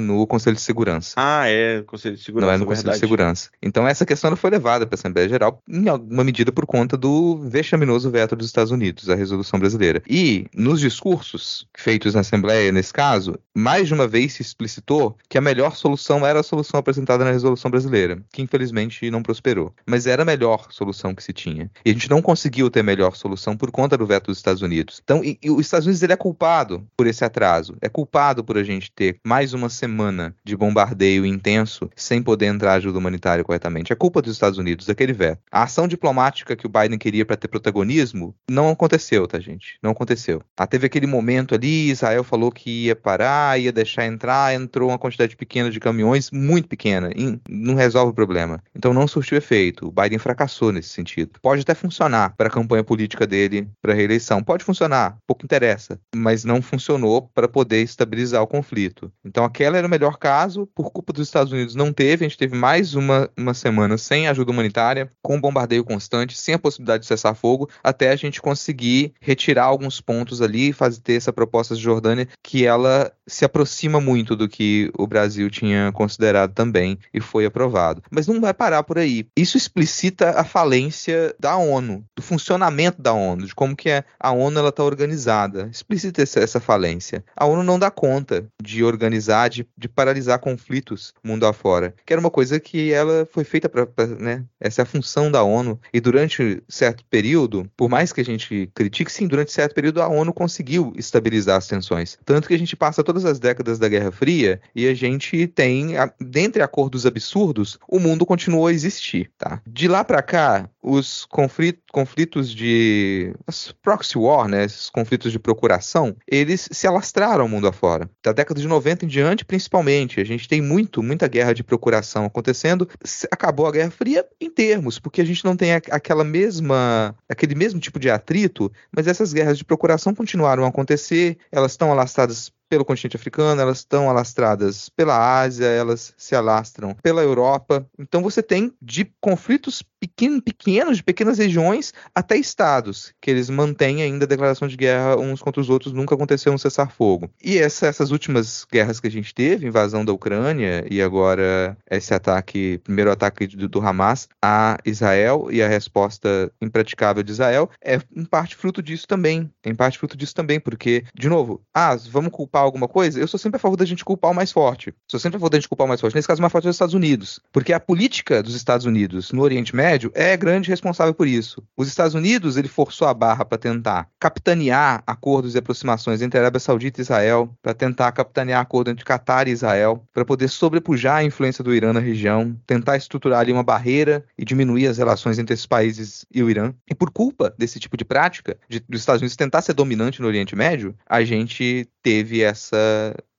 no Conselho de Segurança. Ah, é. Conselho de Segurança. Não é no Conselho verdade. de Segurança. Então, essa questão não foi levada para a Assembleia Geral, em alguma medida por conta do vexaminoso veto dos Estados Unidos, a resolução brasileira. E, nos discursos feitos na Assembleia, nesse caso, mais de uma vez se explicitou que a melhor solução era a solução apresentada na resolução brasileira, que infelizmente não prosperou. Mas era a melhor solução que se tinha. E a gente não conseguiu ter a melhor solução por conta do veto dos Estados Unidos. Então, e, e os Estados Unidos ele é culpado por esse atraso. É culpado por a gente ter mais uma semana de bombardeio intenso sem poder entrar ajuda humanitária corretamente. É culpa dos Estados Unidos, daquele veto. A ação diplomática que o Biden queria para ter protagonismo não aconteceu, tá, gente? Não aconteceu. Ah, teve aquele momento ali, Israel falou que ia parar, ia deixar entrar, entrou uma quantidade pequena de caminhões, muito pequena, não resolve o problema. Então não surtiu efeito. O Biden fracassou nesse sentido. Pode até funcionar para a campanha política dele para reeleição, pode funcionar, pouco interessa, mas não funcionou para poder estabilizar o conflito. Então aquela era o melhor caso, por culpa dos Estados Unidos não teve, a gente teve mais uma, uma semana sem ajuda humanitária, com bombardeio constante, sem a possibilidade de cessar fogo, até a gente conseguir retirar alguns pontos ali e fazer ter essa proposta de Jordânia que ela se aproxima muito do que o Brasil tinha considerado também e foi aprovado. Mas não vai parar por aí. Isso explicita a falência da ONU, do funcionamento da ONU, de como que é, a ONU ela está organizada. Explicita essa, essa falência. A ONU não dá conta de organizar, de, de paralisar conflitos mundo afora, que era uma coisa que ela foi feita para, né, essa é a função da ONU, e durante certo período, por mais que a gente critique, sim, durante certo período a ONU conseguiu estabilizar as tensões, tanto que a gente passa todas as décadas da Guerra Fria e a gente tem, dentre acordos absurdos, o mundo continuou a existir, tá? De lá para cá, os conflitos, conflitos de proxy war, né, esses conflitos de procuração, eles se alastraram o mundo afora. Da década de 90 em diante, principalmente, a gente tem muito, muita guerra de procuração acontecendo. Acabou a Guerra Fria em termos, porque a gente não tem aquela mesma, aquele mesmo tipo de atrito, mas essas guerras de procuração continuaram a acontecer, elas estão alastradas pelo continente africano, elas estão alastradas pela Ásia, elas se alastram pela Europa. Então você tem de conflitos pequeno, pequenos, de pequenas regiões, até estados, que eles mantêm ainda a declaração de guerra uns contra os outros, nunca aconteceu um cessar-fogo. E essa, essas últimas guerras que a gente teve, invasão da Ucrânia e agora esse ataque, primeiro ataque do, do Hamas a Israel e a resposta impraticável de Israel, é em parte fruto disso também. Em parte fruto disso também, porque, de novo, ah, vamos culpar culpar alguma coisa, eu sou sempre a favor da gente culpar o mais forte. Sou sempre a favor da gente culpar o mais forte. Nesse caso, o mais forte é os Estados Unidos. Porque a política dos Estados Unidos no Oriente Médio é grande responsável por isso. Os Estados Unidos, ele forçou a barra para tentar capitanear acordos e aproximações entre a Arábia Saudita e Israel, para tentar capitanear acordo entre Catar e Israel, para poder sobrepujar a influência do Irã na região, tentar estruturar ali uma barreira e diminuir as relações entre esses países e o Irã. E por culpa desse tipo de prática, de, dos Estados Unidos tentar ser dominante no Oriente Médio, a gente teve essa.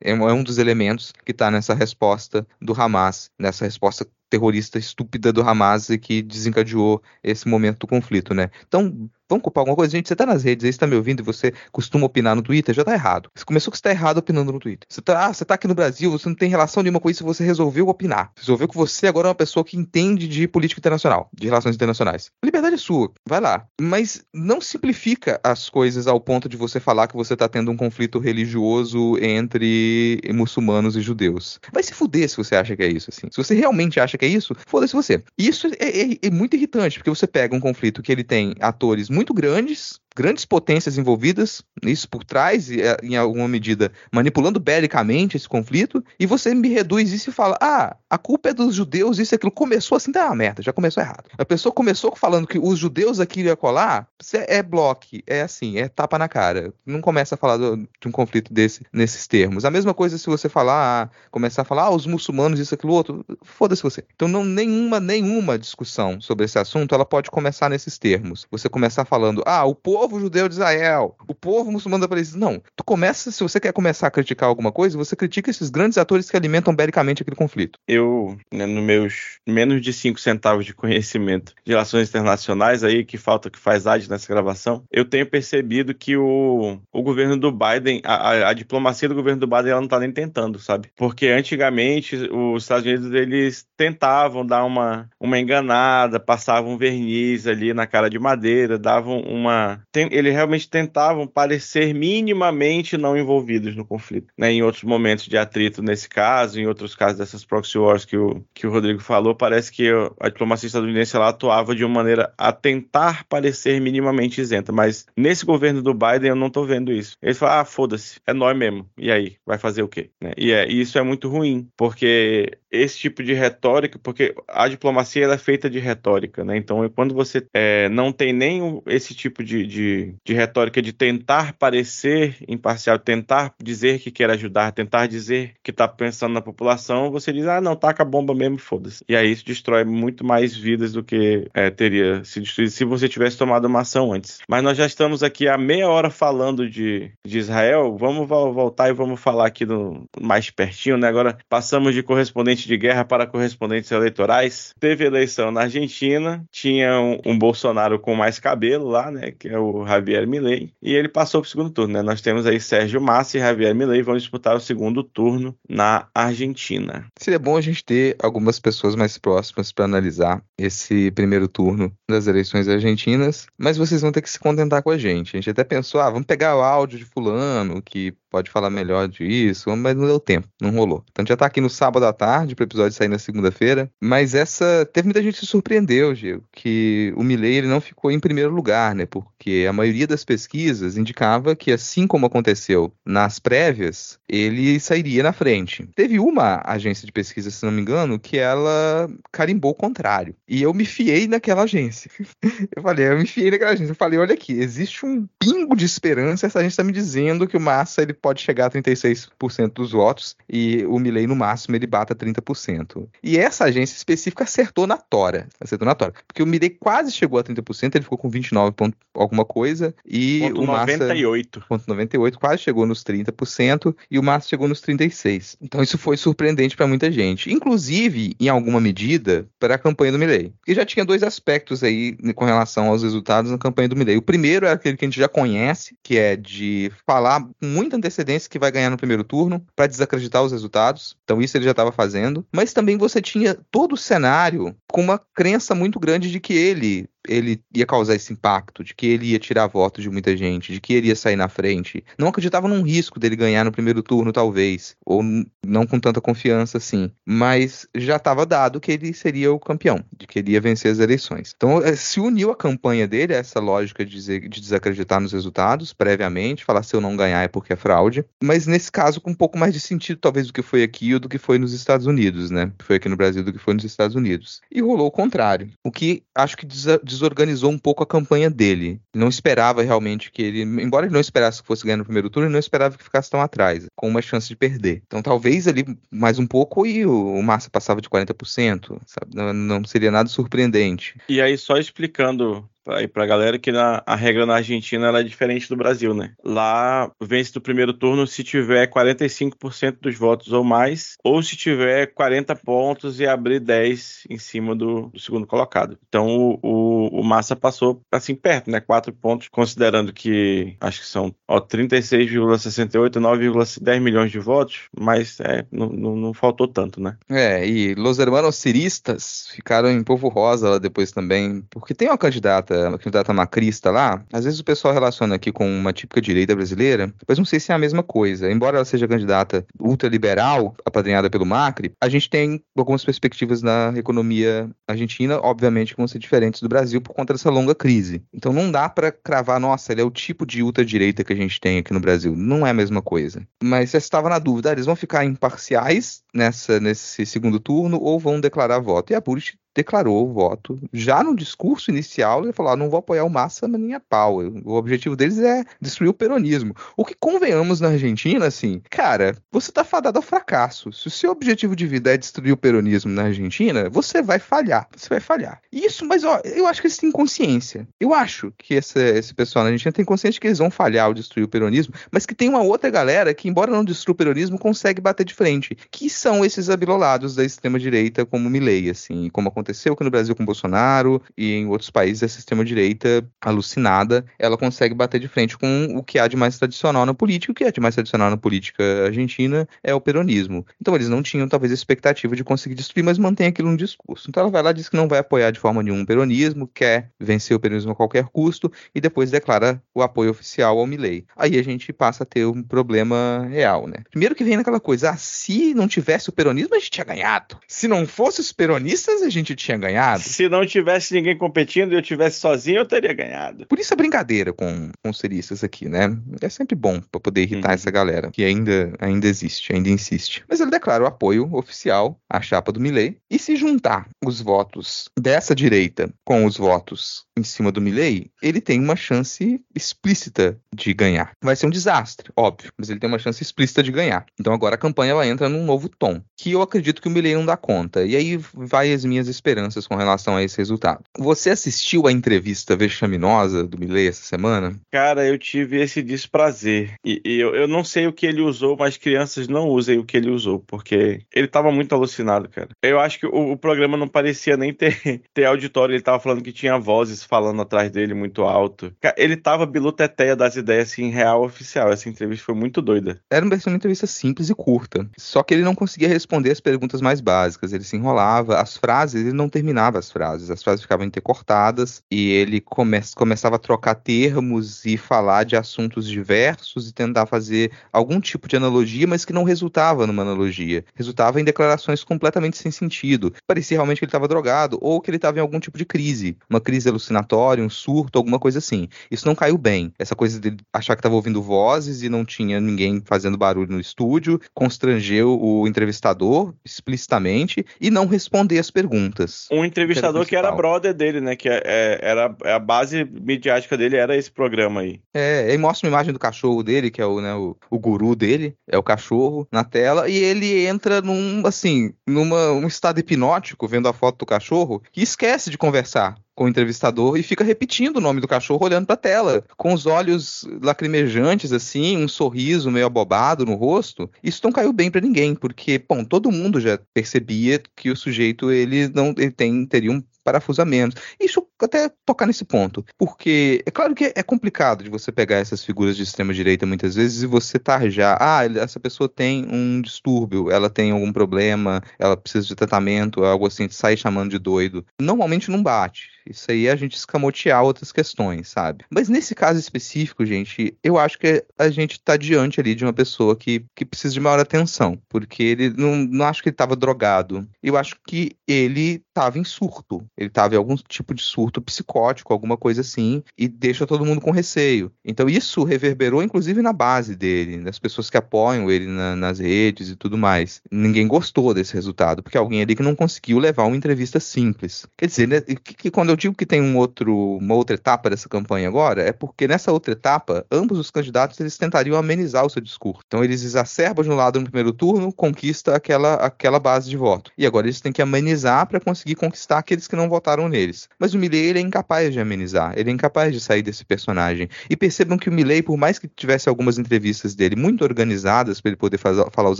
É, é um dos elementos que está nessa resposta do Hamas, nessa resposta terrorista estúpida do Hamas e que desencadeou esse momento do conflito, né? Então, Vamos culpar alguma coisa? Gente, você tá nas redes aí, você tá me ouvindo e você costuma opinar no Twitter, já tá errado. Você começou que você tá errado opinando no Twitter. Você tá, ah, você tá aqui no Brasil, você não tem relação nenhuma com isso, você resolveu opinar. Resolveu que você agora é uma pessoa que entende de política internacional, de relações internacionais. A liberdade é sua, vai lá. Mas não simplifica as coisas ao ponto de você falar que você tá tendo um conflito religioso entre muçulmanos e judeus. Vai se fuder se você acha que é isso, assim. Se você realmente acha que é isso, foda-se você. Isso é, é, é muito irritante, porque você pega um conflito que ele tem atores muito muito grandes grandes potências envolvidas, isso por trás, é, em alguma medida, manipulando belicamente esse conflito, e você me reduz isso e fala: ah, a culpa é dos judeus, isso e aquilo. Começou assim, tá uma merda, já começou errado. A pessoa começou falando que os judeus aqui iam colar, é bloco, é assim, é tapa na cara. Não começa a falar do, de um conflito desse, nesses termos. A mesma coisa se você falar, começar a falar, ah, os muçulmanos, isso, aquilo, outro, foda-se você. Então, não, nenhuma, nenhuma discussão sobre esse assunto, ela pode começar nesses termos. Você começar falando, ah, o povo povo judeu de Israel, o povo muçulmano da Palestina. Não. Tu começa, se você quer começar a criticar alguma coisa, você critica esses grandes atores que alimentam belicamente aquele conflito. Eu, né, nos meus menos de 5 centavos de conhecimento de relações internacionais aí, que falta que faz AD nessa gravação, eu tenho percebido que o, o governo do Biden, a, a, a diplomacia do governo do Biden, ela não tá nem tentando, sabe? Porque antigamente os Estados Unidos, eles tentavam dar uma, uma enganada, passavam verniz ali na cara de madeira, davam uma eles realmente tentavam parecer minimamente não envolvidos no conflito. Né? Em outros momentos de atrito, nesse caso, em outros casos dessas proxy wars que o, que o Rodrigo falou, parece que a diplomacia estadunidense ela atuava de uma maneira a tentar parecer minimamente isenta. Mas nesse governo do Biden eu não estou vendo isso. Eles falam, ah, foda-se, é nós mesmo. E aí, vai fazer o quê? Né? E, é, e isso é muito ruim, porque esse tipo de retórica, porque a diplomacia é feita de retórica, né? Então, quando você é, não tem nem esse tipo de, de, de, retórica de tentar parecer imparcial, tentar dizer que quer ajudar, tentar dizer que está pensando na população, você diz, ah, não, taca a bomba mesmo, foda-se. E aí isso destrói muito mais vidas do que é, teria se destruído se você tivesse tomado uma ação antes. Mas nós já estamos aqui há meia hora falando de, de Israel, vamos voltar e vamos falar aqui do mais pertinho, né? Agora passamos de correspondente correspondente de guerra para correspondentes eleitorais. Teve eleição na Argentina, tinha um, um, Bolsonaro com mais cabelo lá, né, que é o Javier Milei, e ele passou para o segundo turno, né? Nós temos aí Sérgio Massa e Javier Milei vão disputar o segundo turno na Argentina. Seria bom a gente ter algumas pessoas mais próximas para analisar esse primeiro turno das eleições argentinas, mas vocês vão ter que se contentar com a gente. A gente até pensou, ah, vamos pegar o áudio de fulano que pode falar melhor disso, mas não deu tempo, não rolou. Então já tá aqui no sábado à tarde, pro episódio sair na segunda-feira, mas essa, teve muita gente que se surpreendeu, Diego, que o Milley ele não ficou em primeiro lugar, né, porque a maioria das pesquisas indicava que assim como aconteceu nas prévias, ele sairia na frente. Teve uma agência de pesquisa, se não me engano, que ela carimbou o contrário. E eu me fiei naquela agência. eu falei, eu me fiei naquela agência. Eu falei, olha aqui, existe um pingo de esperança. Essa gente está me dizendo que o Massa ele pode chegar a 36% dos votos e o Milley no máximo ele bata 30%. E essa agência específica acertou na tora. Acertou na tora. Porque o Milley quase chegou a 30%, ele ficou com 29 ponto alguma coisa e Ponto o Massa 98. ponto 98 quase chegou nos 30% e o Massa chegou nos 36. Então isso foi surpreendente para muita gente, inclusive em alguma medida para a campanha do Milley. E já tinha dois aspectos aí com relação aos resultados na campanha do Milley. O primeiro é aquele que a gente já conhece, que é de falar com muita antecedência que vai ganhar no primeiro turno para desacreditar os resultados. Então isso ele já estava fazendo, mas também você tinha todo o cenário com uma crença muito grande de que ele ele ia causar esse impacto, de que ele ia tirar votos de muita gente, de que ele ia sair na frente. Não acreditava num risco dele ganhar no primeiro turno, talvez, ou não com tanta confiança assim, mas já estava dado que ele seria o campeão, de que ele ia vencer as eleições. Então eh, se uniu a campanha dele a essa lógica de, dizer- de desacreditar nos resultados previamente, falar se eu não ganhar é porque é fraude, mas nesse caso com um pouco mais de sentido talvez do que foi aqui ou do que foi nos Estados Unidos, né? Foi aqui no Brasil do que foi nos Estados Unidos. E rolou o contrário, o que acho que desa- desorganizou um pouco a campanha dele. Não esperava realmente que ele, embora ele não esperasse que fosse ganhar no primeiro turno, ele não esperava que ficasse tão atrás, com uma chance de perder. Então talvez ali mais um pouco e o, o Massa passava de 40%, sabe? Não, não seria nada surpreendente. E aí, só explicando aí pra galera que na, a regra na Argentina ela é diferente do Brasil, né? Lá vence do primeiro turno se tiver 45% dos votos ou mais, ou se tiver 40 pontos e abrir 10 em cima do, do segundo colocado. Então o, o, o Massa passou assim perto, né? 4 pontos, considerando que acho que são ó, 36,68, 9,10 milhões de votos, mas é, não, não, não faltou tanto, né? É, e Los Hermanos Ciristas ficaram em Povo Rosa lá depois também, porque tem uma candidata, uma candidata macrista lá, às vezes o pessoal relaciona aqui com uma típica direita brasileira, mas não sei se é a mesma coisa. Embora ela seja candidata ultraliberal, apadrinhada pelo Macri, a gente tem algumas perspectivas na economia argentina, obviamente que vão ser diferentes do Brasil por conta dessa longa crise. Então não dá pra cravar, nossa, ele é o tipo de ultradireita que a gente tem aqui no Brasil. Não é a mesma coisa. Mas você estava na dúvida, ah, eles vão ficar imparciais nessa, nesse segundo turno ou vão declarar voto? E a Burich declarou o voto. Já no discurso inicial, ele falou: ah, não vou apoiar o Massa, mas nem a pau. O objetivo deles é destruir o peronismo. O que convenhamos na Argentina, assim, cara, você tá fadado ao fracasso. Se o seu objetivo de vida é destruir o peronismo na Argentina, você vai falhar. Você vai falhar. Isso, mas ó, eu acho que eles têm consciência. Eu acho que esse, esse pessoal na Argentina tem consciência de que eles vão falhar ao destruir o peronismo, mas que tem uma outra galera que, embora não destrua o peronismo, consegue bater de frente. Que são esses abilolados da extrema-direita, como Milley, assim, como aconteceu aqui no Brasil com Bolsonaro e em outros países, essa extrema-direita alucinada, ela consegue bater de frente com o que há de mais tradicional na política. O que há de mais tradicional na política argentina é o peronismo. Então eles não tinham, talvez, a expectativa de conseguir destruir, mas mantém aquilo no discurso. Então ela vai lá diz que não vai apoiar de forma nenhuma o peronismo, quer vencer o peronismo a qualquer custo, e depois declara o apoio oficial ao Milley. Aí a gente passa a ter um problema real, né? Primeiro que vem naquela coisa, ah, se não tivesse o peronismo, a gente tinha ganhado. Se não fosse os peronistas, a gente tinha ganhado. Se não tivesse ninguém competindo e eu tivesse sozinho, eu teria ganhado. Por isso a brincadeira com, com os seristas aqui, né? É sempre bom pra poder irritar Uhum. essa galera, que ainda, ainda existe, ainda insiste. Mas ele declara o apoio oficial à chapa do Milley. E se juntar os votos dessa direita com os votos em cima do Milley, ele tem uma chance explícita de ganhar. Vai ser um desastre, óbvio, mas ele tem uma chance explícita de ganhar. Então agora a campanha ela entra num novo tom, que eu acredito que o Milley não dá conta. E aí vai as minhas esperanças com relação a esse resultado. Você assistiu a entrevista vexaminosa do Milley essa semana? Cara, eu tive esse desprazer. E, e eu, eu não sei o que ele usou, mas crianças não usem o que ele usou, porque ele tava muito alucinado, cara. Eu acho que o, o programa não parecia nem ter, ter auditório, ele tava falando que tinha vozes falando atrás dele muito alto. Ele tava biluteteia das ideias, assim, real oficial. Essa entrevista foi muito doida. Era uma uma entrevista simples e curta. Só que ele não conseguia responder as perguntas mais básicas. Ele se enrolava, as frases, ele não terminava as frases, as frases ficavam intercortadas e ele come começava a trocar termos e falar de assuntos diversos e tentar fazer algum tipo de analogia, mas que não resultava numa analogia. Resultava em declarações completamente sem sentido. Parecia realmente que ele estava drogado ou que ele estava em algum tipo de crise, uma crise alucinatória, um surto, alguma coisa assim. Isso não caiu bem. Essa coisa de achar que estava ouvindo vozes e não tinha ninguém fazendo barulho no estúdio, constrangeu o entrevistador explicitamente e não responder as perguntas. Um entrevistador que era, brother dele, né? Que é, é, era a base midiática dele era esse programa aí. É, ele mostra uma imagem do cachorro dele, que é o, né, o, o guru dele, é o cachorro na tela, e ele entra num, assim, numa um estado hipnótico, vendo a foto do cachorro, que esquece de conversar com o entrevistador e fica repetindo o nome do cachorro olhando para a tela, com os olhos lacrimejantes assim, um sorriso meio abobado no rosto. Isso não caiu bem para ninguém, porque, bom, todo mundo já percebia que o sujeito ele não ele tem teria um parafusamentos. Isso até tocar nesse ponto, porque é claro que é complicado de você pegar essas figuras de extrema direita muitas vezes e você tarjar, ah, essa pessoa tem um distúrbio, ela tem algum problema, ela precisa de tratamento, algo assim, sai chamando de doido. Normalmente não bate. Isso aí é a gente escamotear outras questões, sabe? Mas nesse caso específico, gente, eu acho que a gente tá diante ali de uma pessoa que, que precisa de maior atenção, porque ele não, não acho que ele estava drogado. Eu acho que ele estava em surto. Ele estava em algum tipo de surto psicótico, alguma coisa assim, e deixa todo mundo com receio. Então isso reverberou inclusive na base dele, das pessoas que apoiam ele na, nas redes e tudo mais. Ninguém gostou desse resultado, porque alguém ali que não conseguiu levar uma entrevista simples. Quer dizer, né, que, que quando eu digo que tem um outro, uma outra etapa dessa campanha agora, é porque nessa outra etapa, ambos os candidatos eles tentariam amenizar o seu discurso. Então eles exacerbam de um lado no primeiro turno, conquista aquela, aquela base de voto. E agora eles têm que amenizar para conseguir conquistar aqueles que não votaram neles. Mas o Milley ele é incapaz de amenizar, ele é incapaz de sair desse personagem. E percebam que o Milley, por mais que tivesse algumas entrevistas dele muito organizadas para ele poder fazer, falar os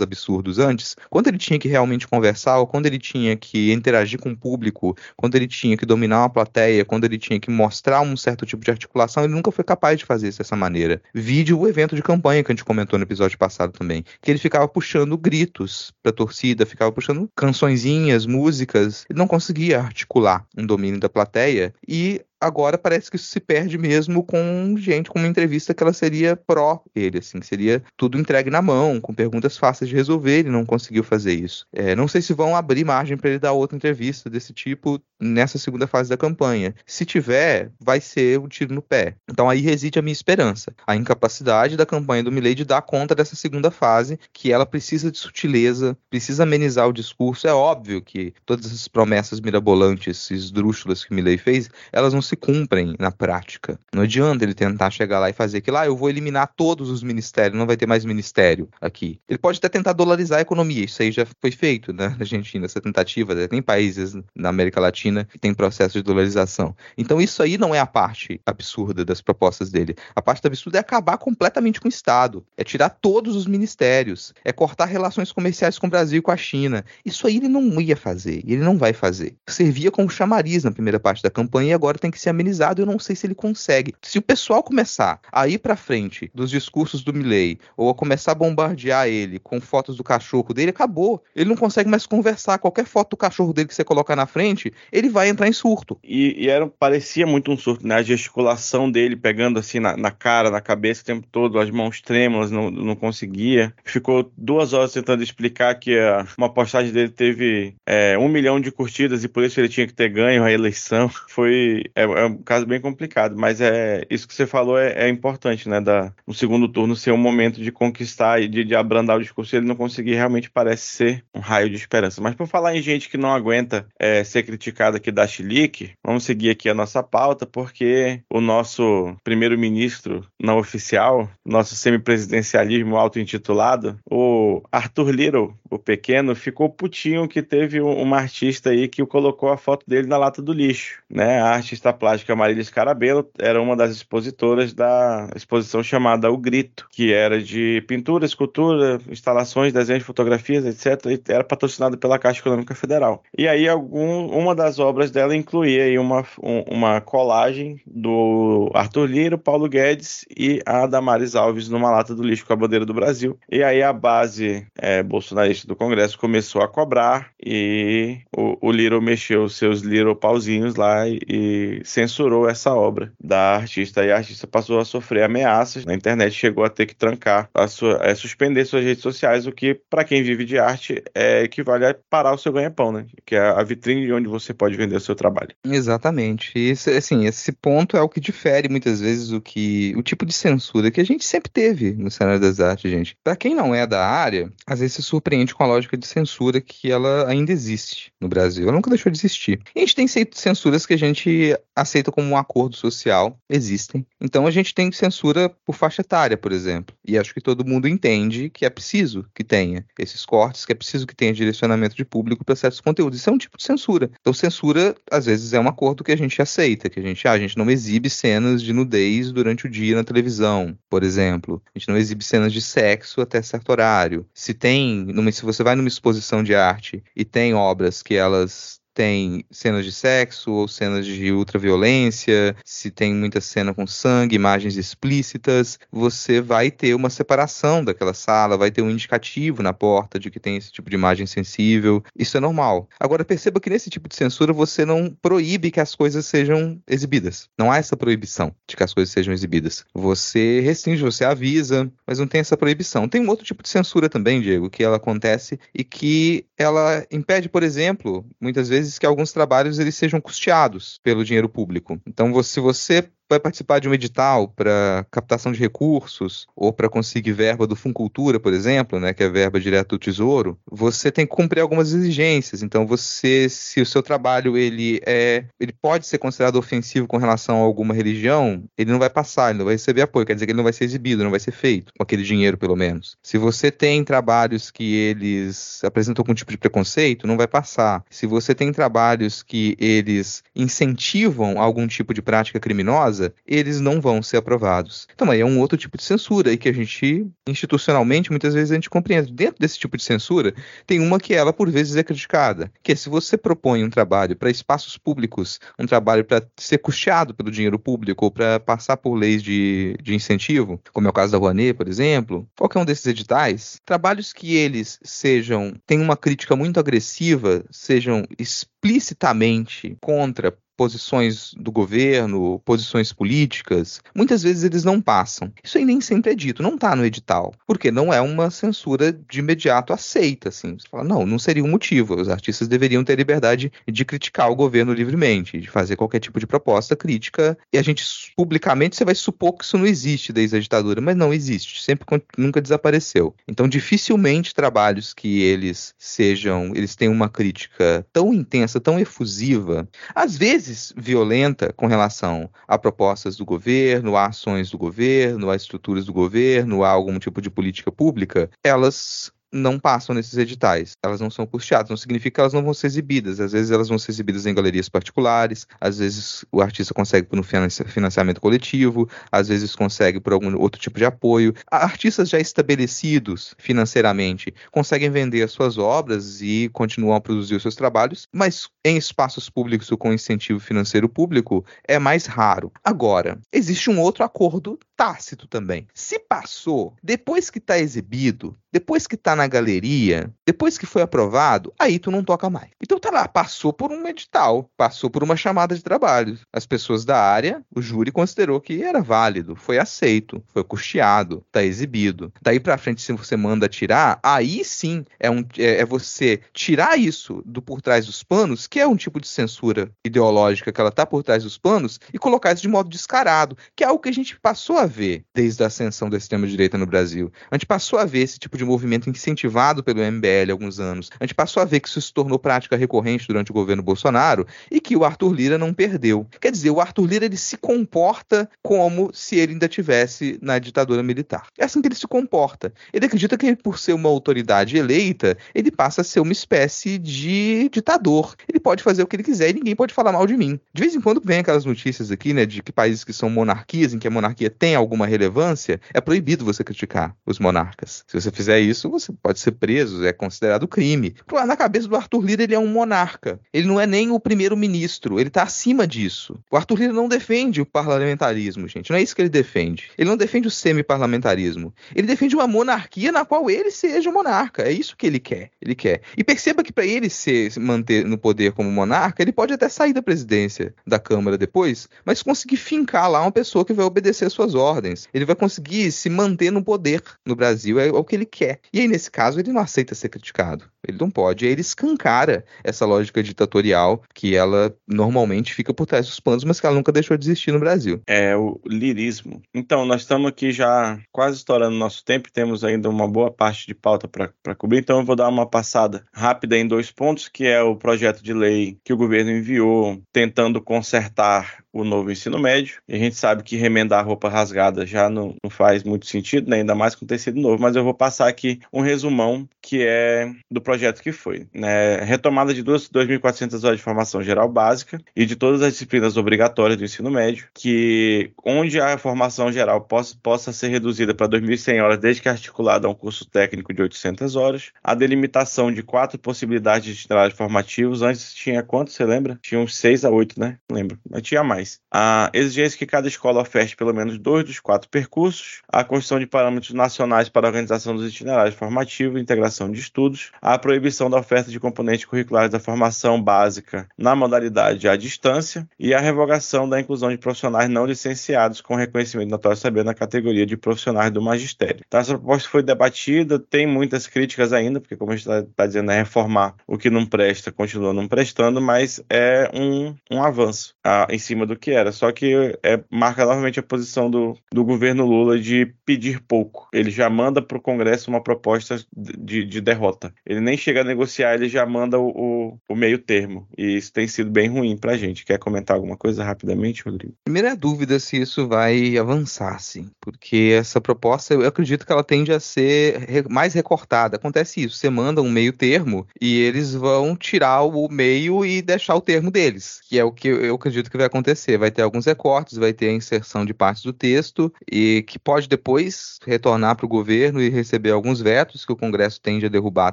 absurdos antes, quando ele tinha que realmente conversar ou quando ele tinha que interagir com o público, quando ele tinha que dominar uma plateia, quando ele tinha que mostrar um certo tipo de articulação, ele nunca foi capaz de fazer isso dessa maneira. Vídeo o evento de campanha que a gente comentou no episódio passado também, que ele ficava puxando gritos pra torcida, ficava puxando cançõezinhas, músicas, ele não conseguia articular um domínio da plateia e agora parece que isso se perde mesmo com gente, com uma entrevista que ela seria pró ele, assim, seria tudo entregue na mão, com perguntas fáceis de resolver, ele não conseguiu fazer isso. É, não sei se vão abrir margem para ele dar outra entrevista desse tipo nessa segunda fase da campanha. Se tiver, vai ser um tiro no pé. Então aí reside a minha esperança, a incapacidade da campanha do Milley de dar conta dessa segunda fase, que ela precisa de sutileza, precisa amenizar o discurso. É óbvio que todas essas promessas mirabolantes, esdrúxulas que o Milley fez, elas não se se cumprem na prática. Não adianta ele tentar chegar lá e fazer que lá ah, eu vou eliminar todos os ministérios, não vai ter mais ministério aqui. Ele pode até tentar dolarizar a economia, isso aí já foi feito né, na Argentina, essa tentativa. Né? Tem países na América Latina que tem processo de dolarização. Então isso aí não é a parte absurda das propostas dele. A parte absurda é acabar completamente com o Estado, é tirar todos os ministérios, é cortar relações comerciais com o Brasil e com a China. Isso aí ele não ia fazer, ele não vai fazer. Servia como chamariz na primeira parte da campanha e agora tem que ser amenizado. Eu não sei se ele consegue. Se o pessoal começar a ir para frente dos discursos do Milley ou a começar a bombardear ele com fotos do cachorro dele, acabou. Ele não consegue mais conversar. Qualquer foto do cachorro dele que você colocar na frente, ele vai entrar em surto. E, e era, parecia muito um surto, né? A gesticulação dele pegando assim na, na, cara, na cabeça o tempo todo, as mãos trêmulas, não, não conseguia. Ficou duas horas tentando explicar que a, uma postagem dele teve é, um milhão de curtidas e por isso ele tinha que ter ganho a eleição. Foi. É, é um caso bem complicado, mas é isso que você falou é, é importante, né? Da, no segundo turno ser um momento de conquistar e de, de abrandar o discurso, ele não conseguir realmente parece ser um raio de esperança. Mas por falar em gente que não aguenta é, ser criticada aqui da Chilique, vamos seguir aqui a nossa pauta, porque o nosso primeiro-ministro não oficial, nosso semipresidencialismo auto-intitulado, o Arthur Little, o pequeno, ficou putinho que teve uma artista aí que colocou a foto dele na lata do lixo, né? A arte está plástica Marília Scarabello era uma das expositoras da exposição chamada O Grito, que era de pintura, escultura, instalações, desenhos, fotografias, etc. E era patrocinada pela Caixa Econômica Federal. E aí algum, uma das obras dela incluía uma, um, uma colagem do Arthur Lira, Paulo Guedes e a Damares Alves numa lata do lixo com a bandeira do Brasil. E aí a base é, bolsonarista do Congresso começou a cobrar e o, o Liro mexeu seus Liro pauzinhos lá e, censurou essa obra da artista. E a artista passou a sofrer ameaças na internet, chegou a ter que trancar, a sua, é, suspender suas redes sociais, o que, para quem vive de arte, é, equivale a parar o seu ganha-pão, né? Que é a vitrine de onde você pode vender o seu trabalho. Exatamente. Isso, assim, esse ponto é o que difere muitas vezes o que o tipo de censura que a gente sempre teve no cenário das artes, gente. Para quem não é da área, às vezes se surpreende com a lógica de censura que ela ainda existe no Brasil. Ela nunca deixou de existir. E a gente tem censuras que a gente aceita como um acordo social, existem. Então a gente tem censura por faixa etária, por exemplo. E acho que todo mundo entende que é preciso que tenha esses cortes, que é preciso que tenha direcionamento de público para certos conteúdos. Isso é um tipo de censura. Então censura, às vezes, é um acordo que a gente aceita, que a gente, ah, a gente não exibe cenas de nudez durante o dia na televisão, por exemplo. A gente não exibe cenas de sexo até certo horário. Se tem, numa, se você vai numa exposição de arte e tem obras que elas tem cenas de sexo ou cenas de ultraviolência, se tem muita cena com sangue, imagens explícitas, você vai ter uma separação daquela sala, vai ter um indicativo na porta de que tem esse tipo de imagem sensível. Isso é normal. Agora perceba que nesse tipo de censura você não proíbe que as coisas sejam exibidas. Não há essa proibição de que as coisas sejam exibidas. Você restringe, você avisa, mas não tem essa proibição. Tem um outro tipo de censura também, Diego, que ela acontece e que ela impede, por exemplo, muitas vezes vezes que alguns trabalhos eles sejam custeados pelo dinheiro público. Então, se você vai participar de um edital para captação de recursos ou para conseguir verba do Funcultura, por exemplo, né, que é verba direto do Tesouro, você tem que cumprir algumas exigências. Então, você, se o seu trabalho ele é, ele pode ser considerado ofensivo com relação a alguma religião, ele não vai passar, ele não vai receber apoio, quer dizer que ele não vai ser exibido, não vai ser feito com aquele dinheiro, pelo menos. Se você tem trabalhos que eles apresentam algum tipo de preconceito, não vai passar. Se você tem trabalhos que eles incentivam algum tipo de prática criminosa casa, eles não vão ser aprovados. Então aí é um outro tipo de censura e que a gente, institucionalmente, muitas vezes a gente compreende. Dentro desse tipo de censura, tem uma que ela, por vezes, é criticada, que é se você propõe um trabalho para espaços públicos, um trabalho para ser custeado pelo dinheiro público ou para passar por leis de, de incentivo, como é o caso da Rouanet, por exemplo, qualquer um desses editais, trabalhos que eles sejam, tenham uma crítica muito agressiva, sejam explicitamente contra posições do governo, posições políticas, muitas vezes eles não passam. Isso aí nem sempre é dito, não está no edital, porque não é uma censura de imediato aceita, assim. Você fala, não, não seria um motivo. Os artistas deveriam ter liberdade de criticar o governo livremente, de fazer qualquer tipo de proposta crítica, e a gente publicamente você vai supor que isso não existe desde a ditadura, mas não existe, sempre nunca desapareceu. Então, dificilmente trabalhos que eles sejam, eles têm uma crítica tão intensa, tão efusiva, às vezes vezes violenta com relação a propostas do governo, a ações do governo, a estruturas do governo, a algum tipo de política pública, elas não passam nesses editais. Elas não são custeadas, não significa que elas não vão ser exibidas. Às vezes elas vão ser exibidas em galerias particulares, às vezes o artista consegue por um financiamento coletivo, às vezes consegue por algum outro tipo de apoio. Artistas já estabelecidos financeiramente conseguem vender as suas obras e continuam a produzir os seus trabalhos, mas em espaços públicos com incentivo financeiro público é mais raro. Agora, existe um outro acordo tácito também. Se passou, depois que está exibido, depois que está na galeria, depois que foi aprovado, aí tu não toca mais. Então tá lá, passou por um edital, passou por uma chamada de trabalho. As pessoas da área, o júri considerou que era válido, foi aceito, foi custeado, tá exibido. Daí para frente, se você manda tirar, aí sim é, um, é, é você tirar isso do por trás dos panos, que é um tipo de censura ideológica que ela tá por trás dos panos, e colocar isso de modo descarado, que é algo que a gente passou a ver desde a ascensão da extrema-direita no Brasil. A gente passou a ver esse tipo de movimento em incentivado pelo MBL há alguns anos. A gente passou a ver que isso se tornou prática recorrente durante o governo Bolsonaro e que o Arthur Lira não perdeu. Quer dizer, o Arthur Lira ele se comporta como se ele ainda tivesse na ditadura militar. É assim que ele se comporta. Ele acredita que por ser uma autoridade eleita, ele passa a ser uma espécie de ditador. Ele pode fazer o que ele quiser e ninguém pode falar mal de mim. De vez em quando vem aquelas notícias aqui, né, de que países que são monarquias, em que a monarquia tem alguma relevância, é proibido você criticar os monarcas. Se você fizer isso, você pode ser preso, é considerado crime. Na cabeça do Arthur Lira, ele é um monarca. Ele não é nem o primeiro-ministro, ele está acima disso. O Arthur Lira não defende o parlamentarismo, gente. Não é isso que ele defende. Ele não defende o semi-parlamentarismo. Ele defende uma monarquia na qual ele seja o monarca. É isso que ele quer. Ele quer. E perceba que para ele se manter no poder como monarca, ele pode até sair da presidência da Câmara depois, mas conseguir fincar lá uma pessoa que vai obedecer suas ordens. Ele vai conseguir se manter no poder no Brasil, é, o que ele quer. E aí, nesse caso, ele não aceita ser criticado. Ele não pode. Ele escancara essa lógica ditatorial que ela normalmente fica por trás dos panos, mas que ela nunca deixou de existir no Brasil. É o lirismo. Então, nós estamos aqui já quase estourando nosso tempo, temos ainda uma boa parte de pauta para cobrir, então eu vou dar uma passada rápida em dois pontos, que é o projeto de lei que o governo enviou tentando consertar o novo ensino médio. E a gente sabe que remendar roupa rasgada já não, não faz muito sentido, né? ainda mais com tecido novo, mas eu vou passar aqui um resumão que é do projeto que foi. Né? Retomada de 2.400 horas de formação geral básica e de todas as disciplinas obrigatórias do ensino médio, que onde a formação geral possa, possa ser reduzida para 2.100 horas, desde que articulada a um curso técnico de 800 horas. A delimitação de quatro possibilidades de itinerários formativos. Antes tinha quanto, você lembra? Tinha uns seis a oito, né? Lembro. Mas tinha mais A exigência que cada escola oferte pelo menos dois dos quatro percursos, a construção de parâmetros nacionais para a organização dos itinerários formativos e integração de estudos, a proibição da oferta de componentes curriculares da formação básica na modalidade à distância e a revogação da inclusão de profissionais não licenciados com reconhecimento notório saber na categoria de profissionais do magistério. Então, essa proposta foi debatida, tem muitas críticas ainda, porque como a gente está tá dizendo, é reformar o que não presta, continua não prestando, mas é um, um avanço ah, em cima do do que era. Só que é, marca novamente a posição do, do governo Lula de pedir pouco. Ele já manda para o Congresso uma proposta de, de, derrota. Ele nem chega a negociar, ele já manda o, o, o meio termo. E isso tem sido bem ruim para a gente. Quer comentar alguma coisa rapidamente, Rodrigo? Primeira dúvida se isso vai avançar, sim. Porque essa proposta, eu acredito que ela tende a ser mais recortada. Acontece isso, você manda um meio termo e eles vão tirar o meio e deixar o termo deles, que é o que eu acredito que vai acontecer acontecer. Vai ter alguns recortes, vai ter a inserção de partes do texto e que pode depois retornar para o governo e receber alguns vetos que o Congresso tende a derrubar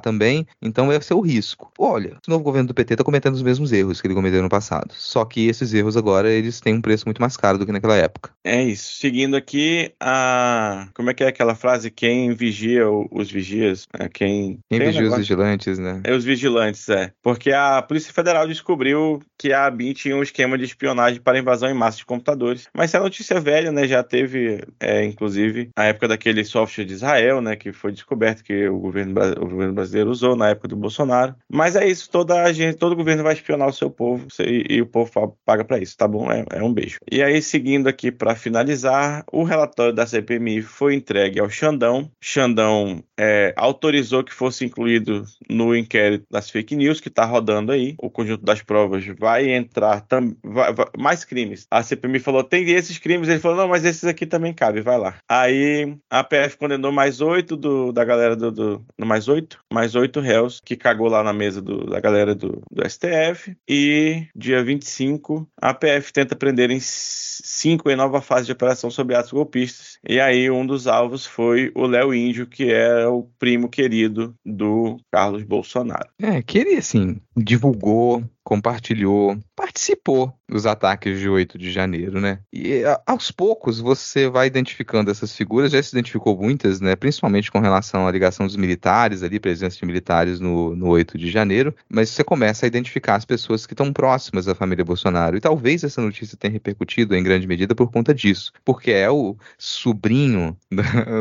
também. Então vai ser o risco. Olha, o novo governo do PT está cometendo os mesmos erros que ele cometeu no passado. Só que esses erros agora eles têm um preço muito mais caro do que naquela época. É isso. Seguindo aqui a como é que é aquela frase? Quem vigia os vigias? É quem quem vigia os vigilantes, né? É os vigilantes, é. Porque a Polícia Federal descobriu que a ABIN tinha um esquema de espionagem para invasão em massa de computadores. Mas é notícia velha, né? Já teve, é, inclusive, a época daquele software de Israel, né? Que foi descoberto que o governo, o governo brasileiro usou na época do Bolsonaro. Mas é isso, toda a gente, todo governo vai espionar o seu povo e, e o povo paga para isso, tá bom? É, é, um beijo. E aí, seguindo aqui para finalizar, o relatório da CPMI foi entregue ao Xandão. Xandão é, autorizou que fosse incluído no inquérito das fake news que está rodando aí. O conjunto das provas vai entrar mais crimes a CPMI falou, tem esses crimes. Ele falou, não, mas esses aqui também cabe, vai lá. Aí a PF condenou mais oito do, da galera do, do. mais oito? Mais oito réus que cagou lá na mesa do, da galera do, do STF. E dia 25, a PF tenta prender em cinco em nova fase de operação sobre atos golpistas. E aí um dos alvos foi o Léo Índio, que é o primo querido do Carlos Bolsonaro. É, que ele, assim, divulgou compartilhou, participou dos ataques de 8 de janeiro, né? E aos poucos você vai identificando essas figuras, já se identificou muitas, né? Principalmente com relação à ligação dos militares ali, presença de militares no, no 8 de janeiro, mas você começa a identificar as pessoas que estão próximas da família Bolsonaro. E talvez essa notícia tenha repercutido em grande medida por conta disso, porque é o sobrinho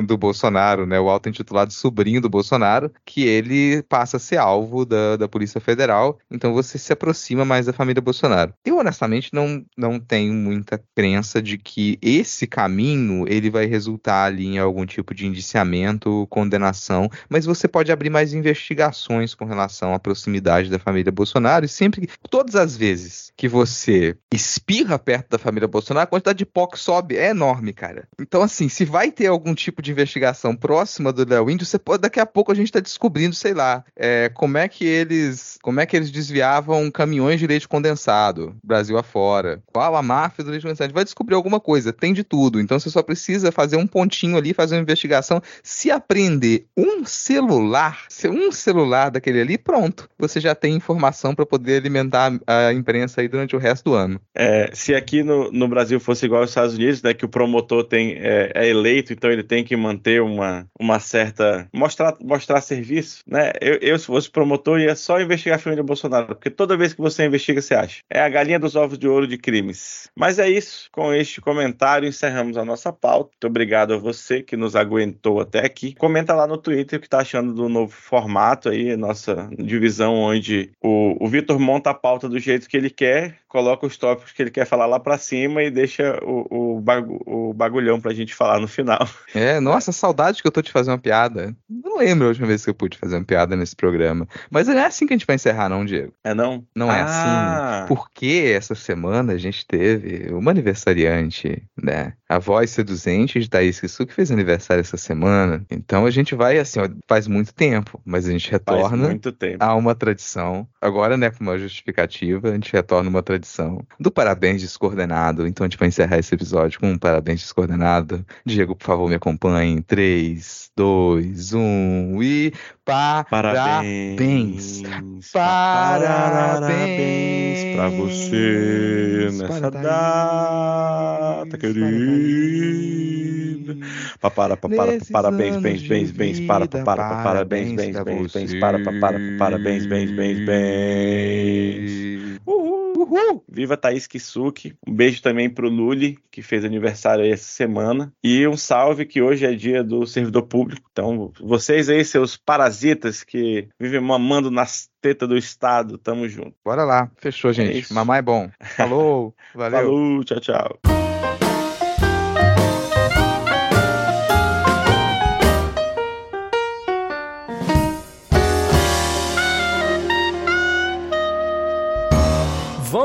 do Bolsonaro, né? O auto-intitulado sobrinho do Bolsonaro, que ele passa a ser alvo da, da Polícia Federal. Então você se aproxima aproxima mais da família Bolsonaro. Eu, honestamente, não, não tenho muita crença de que esse caminho ele vai resultar ali em algum tipo de indiciamento, condenação, mas você pode abrir mais investigações com relação à proximidade da família Bolsonaro e sempre, todas as vezes que você espirra perto da família Bolsonaro, a quantidade de pó que sobe é enorme, cara. Então, assim, se vai ter algum tipo de investigação próxima do Léo Índio, você pode, daqui a pouco a gente tá descobrindo, sei lá, é, como é que eles, como é que eles desviavam caminhões de leite condensado, Brasil afora. Qual a máfia do leite condensado? A gente vai descobrir alguma coisa, tem de tudo. Então, você só precisa fazer um pontinho ali, fazer uma investigação. Se aprender um celular, um celular daquele ali, pronto. Você já tem informação para poder alimentar a imprensa aí durante o resto do ano. É, se aqui no, no Brasil fosse igual aos Estados Unidos, né, que o promotor tem, é, é, eleito, então ele tem que manter uma, uma certa. mostrar, mostrar serviço, né? Eu, eu, se fosse promotor, ia só investigar a família Bolsonaro, porque toda vez que você investiga, você acha. É a galinha dos ovos de ouro de crimes. Mas é isso. Com este comentário, encerramos a nossa pauta. Muito obrigado a você que nos aguentou até aqui. Comenta lá no Twitter o que está achando do novo formato aí, nossa divisão, onde o, o Vitor monta a pauta do jeito que ele quer, coloca os tópicos que ele quer falar lá para cima e deixa o, o, bagu, o bagulhão pra gente falar no final. É, nossa, saudade que eu tô de fazer uma piada. Não lembro a última vez que eu pude fazer uma piada nesse programa. Mas não é assim que a gente vai encerrar, não, Diego. É não? Não é assim. Ah. Porque essa semana a gente teve uma aniversariante, né? A voz seduzente de Thaís Kissu, que fez aniversário essa semana. Então a gente vai, assim, ó, faz muito tempo, mas a gente retorna Faz muito tempo. a uma tradição. Agora, né, com uma justificativa, a gente retorna uma tradição do parabéns descoordenado. Então a gente vai encerrar esse episódio com um parabéns descoordenado. Diego, por favor, me acompanhe em 3, 2, 1 e pa Parabéns. Parabéns. Parabéns pra você nessa data, querida. Pa- Para, pa- para, parabéns, bens, bens, bens, para, para, pa- parabéns, bens, bens, bens, para, pa- para, pa- parabéns, bens, bens, bens. Uhul. Uhul. Viva Thaís Kisuki. Um beijo também pro Luli, que fez aniversário aí essa semana. E um salve que hoje é dia do servidor público. Então, vocês aí, seus parasitas que vivem mamando nas tetas do Estado, tamo junto. Bora lá. Fechou, gente. isso. Mamãe é bom. Falou. Valeu. Falou, tchau, tchau.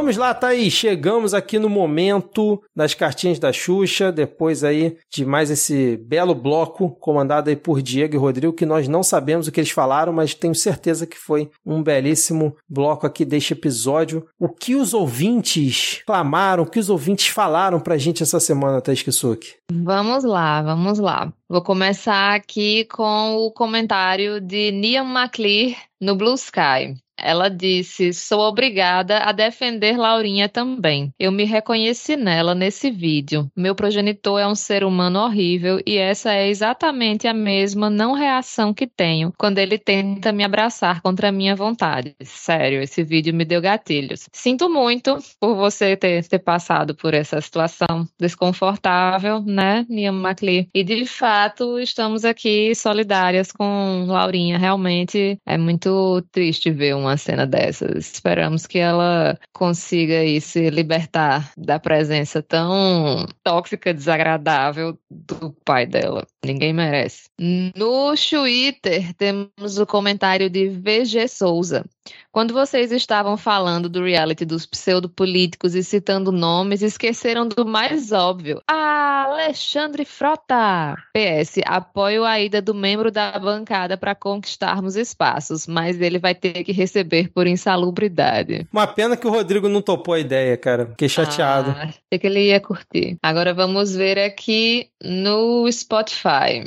Vamos lá, Thaís. Chegamos aqui no momento das cartinhas da Xuxa, depois aí de mais esse belo bloco comandado aí por Diego e Rodrigo, que nós não sabemos o que eles falaram, mas tenho certeza que foi um belíssimo bloco aqui deste episódio. O que os ouvintes clamaram, o que os ouvintes falaram pra gente essa semana, Thaís Kisuki? Vamos lá, vamos lá. Vou começar aqui com o comentário de Niam McClear no Blue Sky. Ela disse: Sou obrigada a defender Laurinha também. Eu me reconheci nela nesse vídeo. Meu progenitor é um ser humano horrível e essa é exatamente a mesma não reação que tenho quando ele tenta me abraçar contra minha vontade. Sério, esse vídeo me deu gatilhos. Sinto muito por você ter, ter passado por essa situação desconfortável, né, Niam McLear? E de fato, estamos aqui solidárias com Laurinha. Realmente é muito triste ver uma cena dessas. Esperamos que ela consiga aí se libertar da presença tão tóxica, desagradável do pai dela. Ninguém merece. No Twitter temos o comentário de VG Souza. Quando vocês estavam falando do reality dos pseudopolíticos e citando nomes, esqueceram do mais óbvio. Alexandre Frota! PS, apoio a ida do membro da bancada para conquistarmos espaços, mas ele vai ter que receber por insalubridade. Uma pena que o Rodrigo não topou a ideia, cara. Fiquei chateado. Ah, achei que ele ia curtir. Agora vamos ver aqui no Spotify.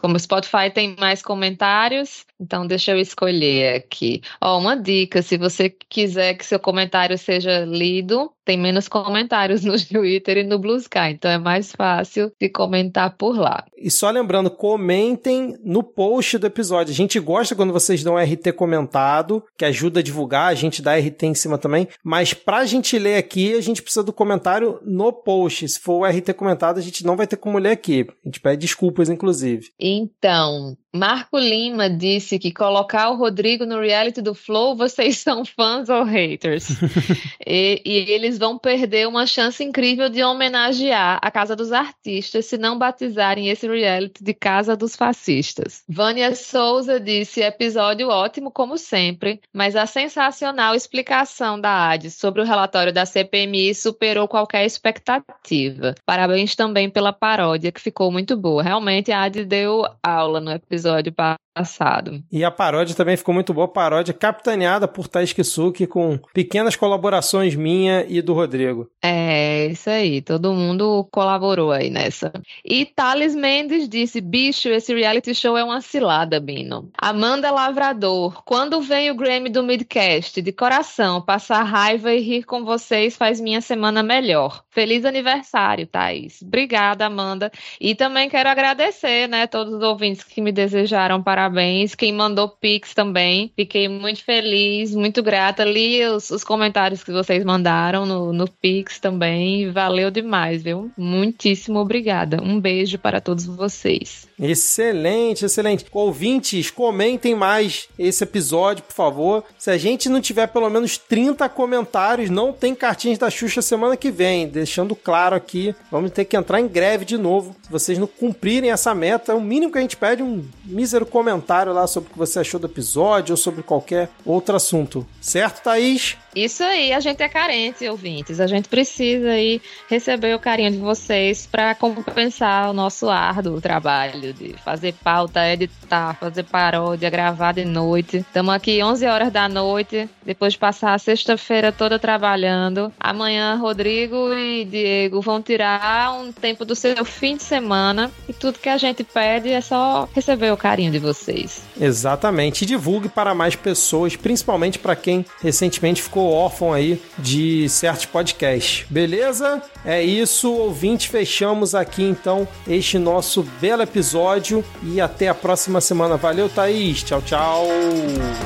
Como o Spotify tem mais comentários, então deixa eu escolher aqui. Ó, uma dica, se você quiser que seu comentário seja lido, tem menos comentários no Twitter e no Blue Sky, então é mais fácil de comentar por lá. E só lembrando, comentem no post do episódio. A gente gosta quando vocês dão RT comentado, que ajuda a divulgar, a gente dá RT em cima também. Mas pra gente ler aqui, a gente precisa do comentário no post. Se for o RT comentado, a gente não vai ter como ler aqui. A gente pede desculpas, inclusive. Então, Marco Lima disse disse que colocar o Rodrigo no reality do Flow, vocês são fãs ou haters? e, e, eles vão perder uma chance incrível de homenagear a Casa dos Artistas se não batizarem esse reality de Casa dos Fascistas. Vânia Souza disse: episódio ótimo, como sempre, mas a sensacional explicação da AD sobre o relatório da CPMI superou qualquer expectativa. Parabéns também pela paródia, que ficou muito boa. Realmente, a AD deu aula no episódio passado. E a paródia também ficou muito boa, paródia capitaneada por Thais Kisuki, com pequenas colaborações minha e do Rodrigo. É, isso aí, todo mundo colaborou aí nessa. E Thales Mendes disse, bicho, esse reality show é uma cilada, Bino. Amanda Lavrador, quando vem o Grammy do Midcast? De coração, passar raiva e rir com vocês faz minha semana melhor. Feliz aniversário, Thaís. Obrigada, Amanda. E também quero agradecer, né, todos os ouvintes que me desejaram para parabéns. Quem mandou Pix também. Fiquei muito feliz, muito grata. Li os, os comentários que vocês mandaram no, no Pix também. Valeu demais, viu? Muitíssimo obrigada. Um beijo para todos vocês. Excelente, excelente. Ouvintes, comentem mais esse episódio, por favor. Se a gente não tiver pelo menos 30 comentários, não tem cartinhas da Xuxa semana que vem. Deixando claro aqui, vamos ter que entrar em greve de novo. Se vocês não cumprirem essa meta, o mínimo que a gente pede é um mísero comentário comentário lá sobre o que você achou do episódio ou sobre qualquer outro assunto. Certo, Thaís? Isso aí, a gente é carente, ouvintes. A gente precisa aí receber o carinho de vocês para compensar o nosso árduo trabalho de fazer pauta, editar, fazer paródia, gravar de noite. Estamos aqui 11 horas da noite, depois de passar a sexta-feira toda trabalhando. Amanhã, Rodrigo e Diego vão tirar um tempo do seu fim de semana e tudo que a gente pede é só receber o carinho de vocês. Exatamente. E divulgue para mais pessoas, principalmente para quem recentemente ficou ficou órfão aí de certos podcasts. Beleza? É isso, ouvinte. Fechamos aqui então este nosso belo episódio e até a próxima semana. Valeu, Thaís. Tchau, tchau.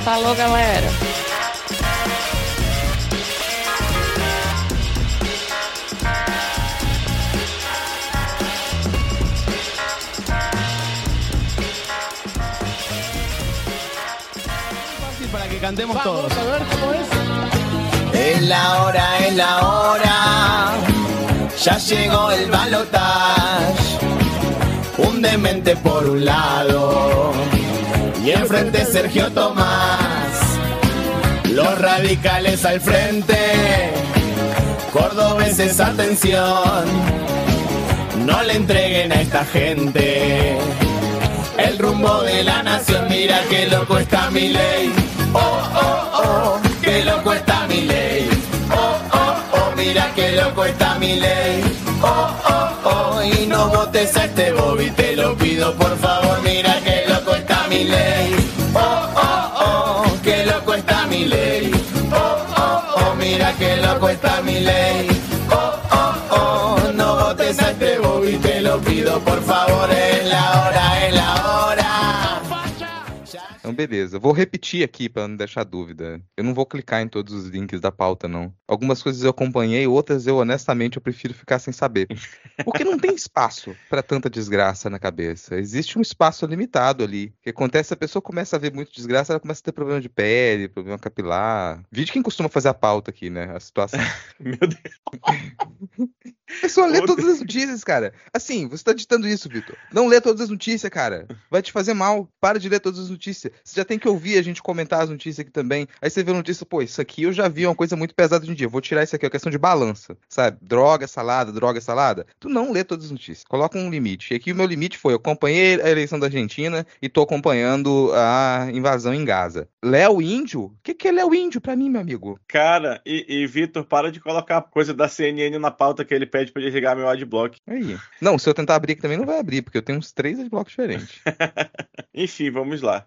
Falou, galera. para que cantemos todos. A ver cómo es. Es la hora, es la hora. Ya llegó el balotage. Un demente por un lado. Y enfrente Sergio Tomás. Los radicales al frente. Cordobeses, atención. No le entreguen a esta gente el rumbo de la nación. Mira que loco está mi ley. Oh, oh, oh, que loco está mi ley. Oh, oh, oh, mira que loco está mi ley. Oh, oh, oh, y no votes a este Bobby, te lo pido por favor. Mira que loco está mi ley. Oh, oh, oh, que loco está mi ley. Oh, oh, oh, mira que loco está mi ley. Oh, oh, oh, no votes a este Bobby, te lo pido por favor. Es la hora, es la hora. Então, beleza. Vou repetir aqui para não deixar dúvida. Eu não vou clicar em todos os links da pauta, não. Algumas coisas eu acompanhei, outras eu, honestamente, eu prefiro ficar sem saber. Porque não tem espaço para tanta desgraça na cabeça. Existe um espaço limitado ali. O que acontece, a pessoa começa a ver muito desgraça, ela começa a ter problema de pele, problema capilar. Vídeo quem costuma fazer a pauta aqui, né? A situação. Meu Deus. A pessoa lê todas as notícias, cara. Assim, você tá ditando isso, Vitor. Não lê todas as notícias, cara. Vai te fazer mal. Para de ler todas as notícias. Você já tem que ouvir a gente comentar as notícias aqui também. Aí você vê a notícia, pô, isso aqui eu já vi uma coisa muito pesada de um dia. Vou tirar isso aqui, é questão de balança, sabe? Droga, salada, droga, salada. Tu não lê todas as notícias. Coloca um limite. E aqui o meu limite foi: eu acompanhei a eleição da Argentina e tô acompanhando a invasão em Gaza. Léo Índio? O que, que é Léo Índio pra mim, meu amigo? Cara, e, e Vitor, para de colocar coisa da CNN na pauta que ele pede pra desligar meu adblock. Aí. Não, se eu tentar abrir aqui também não vai abrir, porque eu tenho uns três adblocks diferentes. Enfim, vamos lá.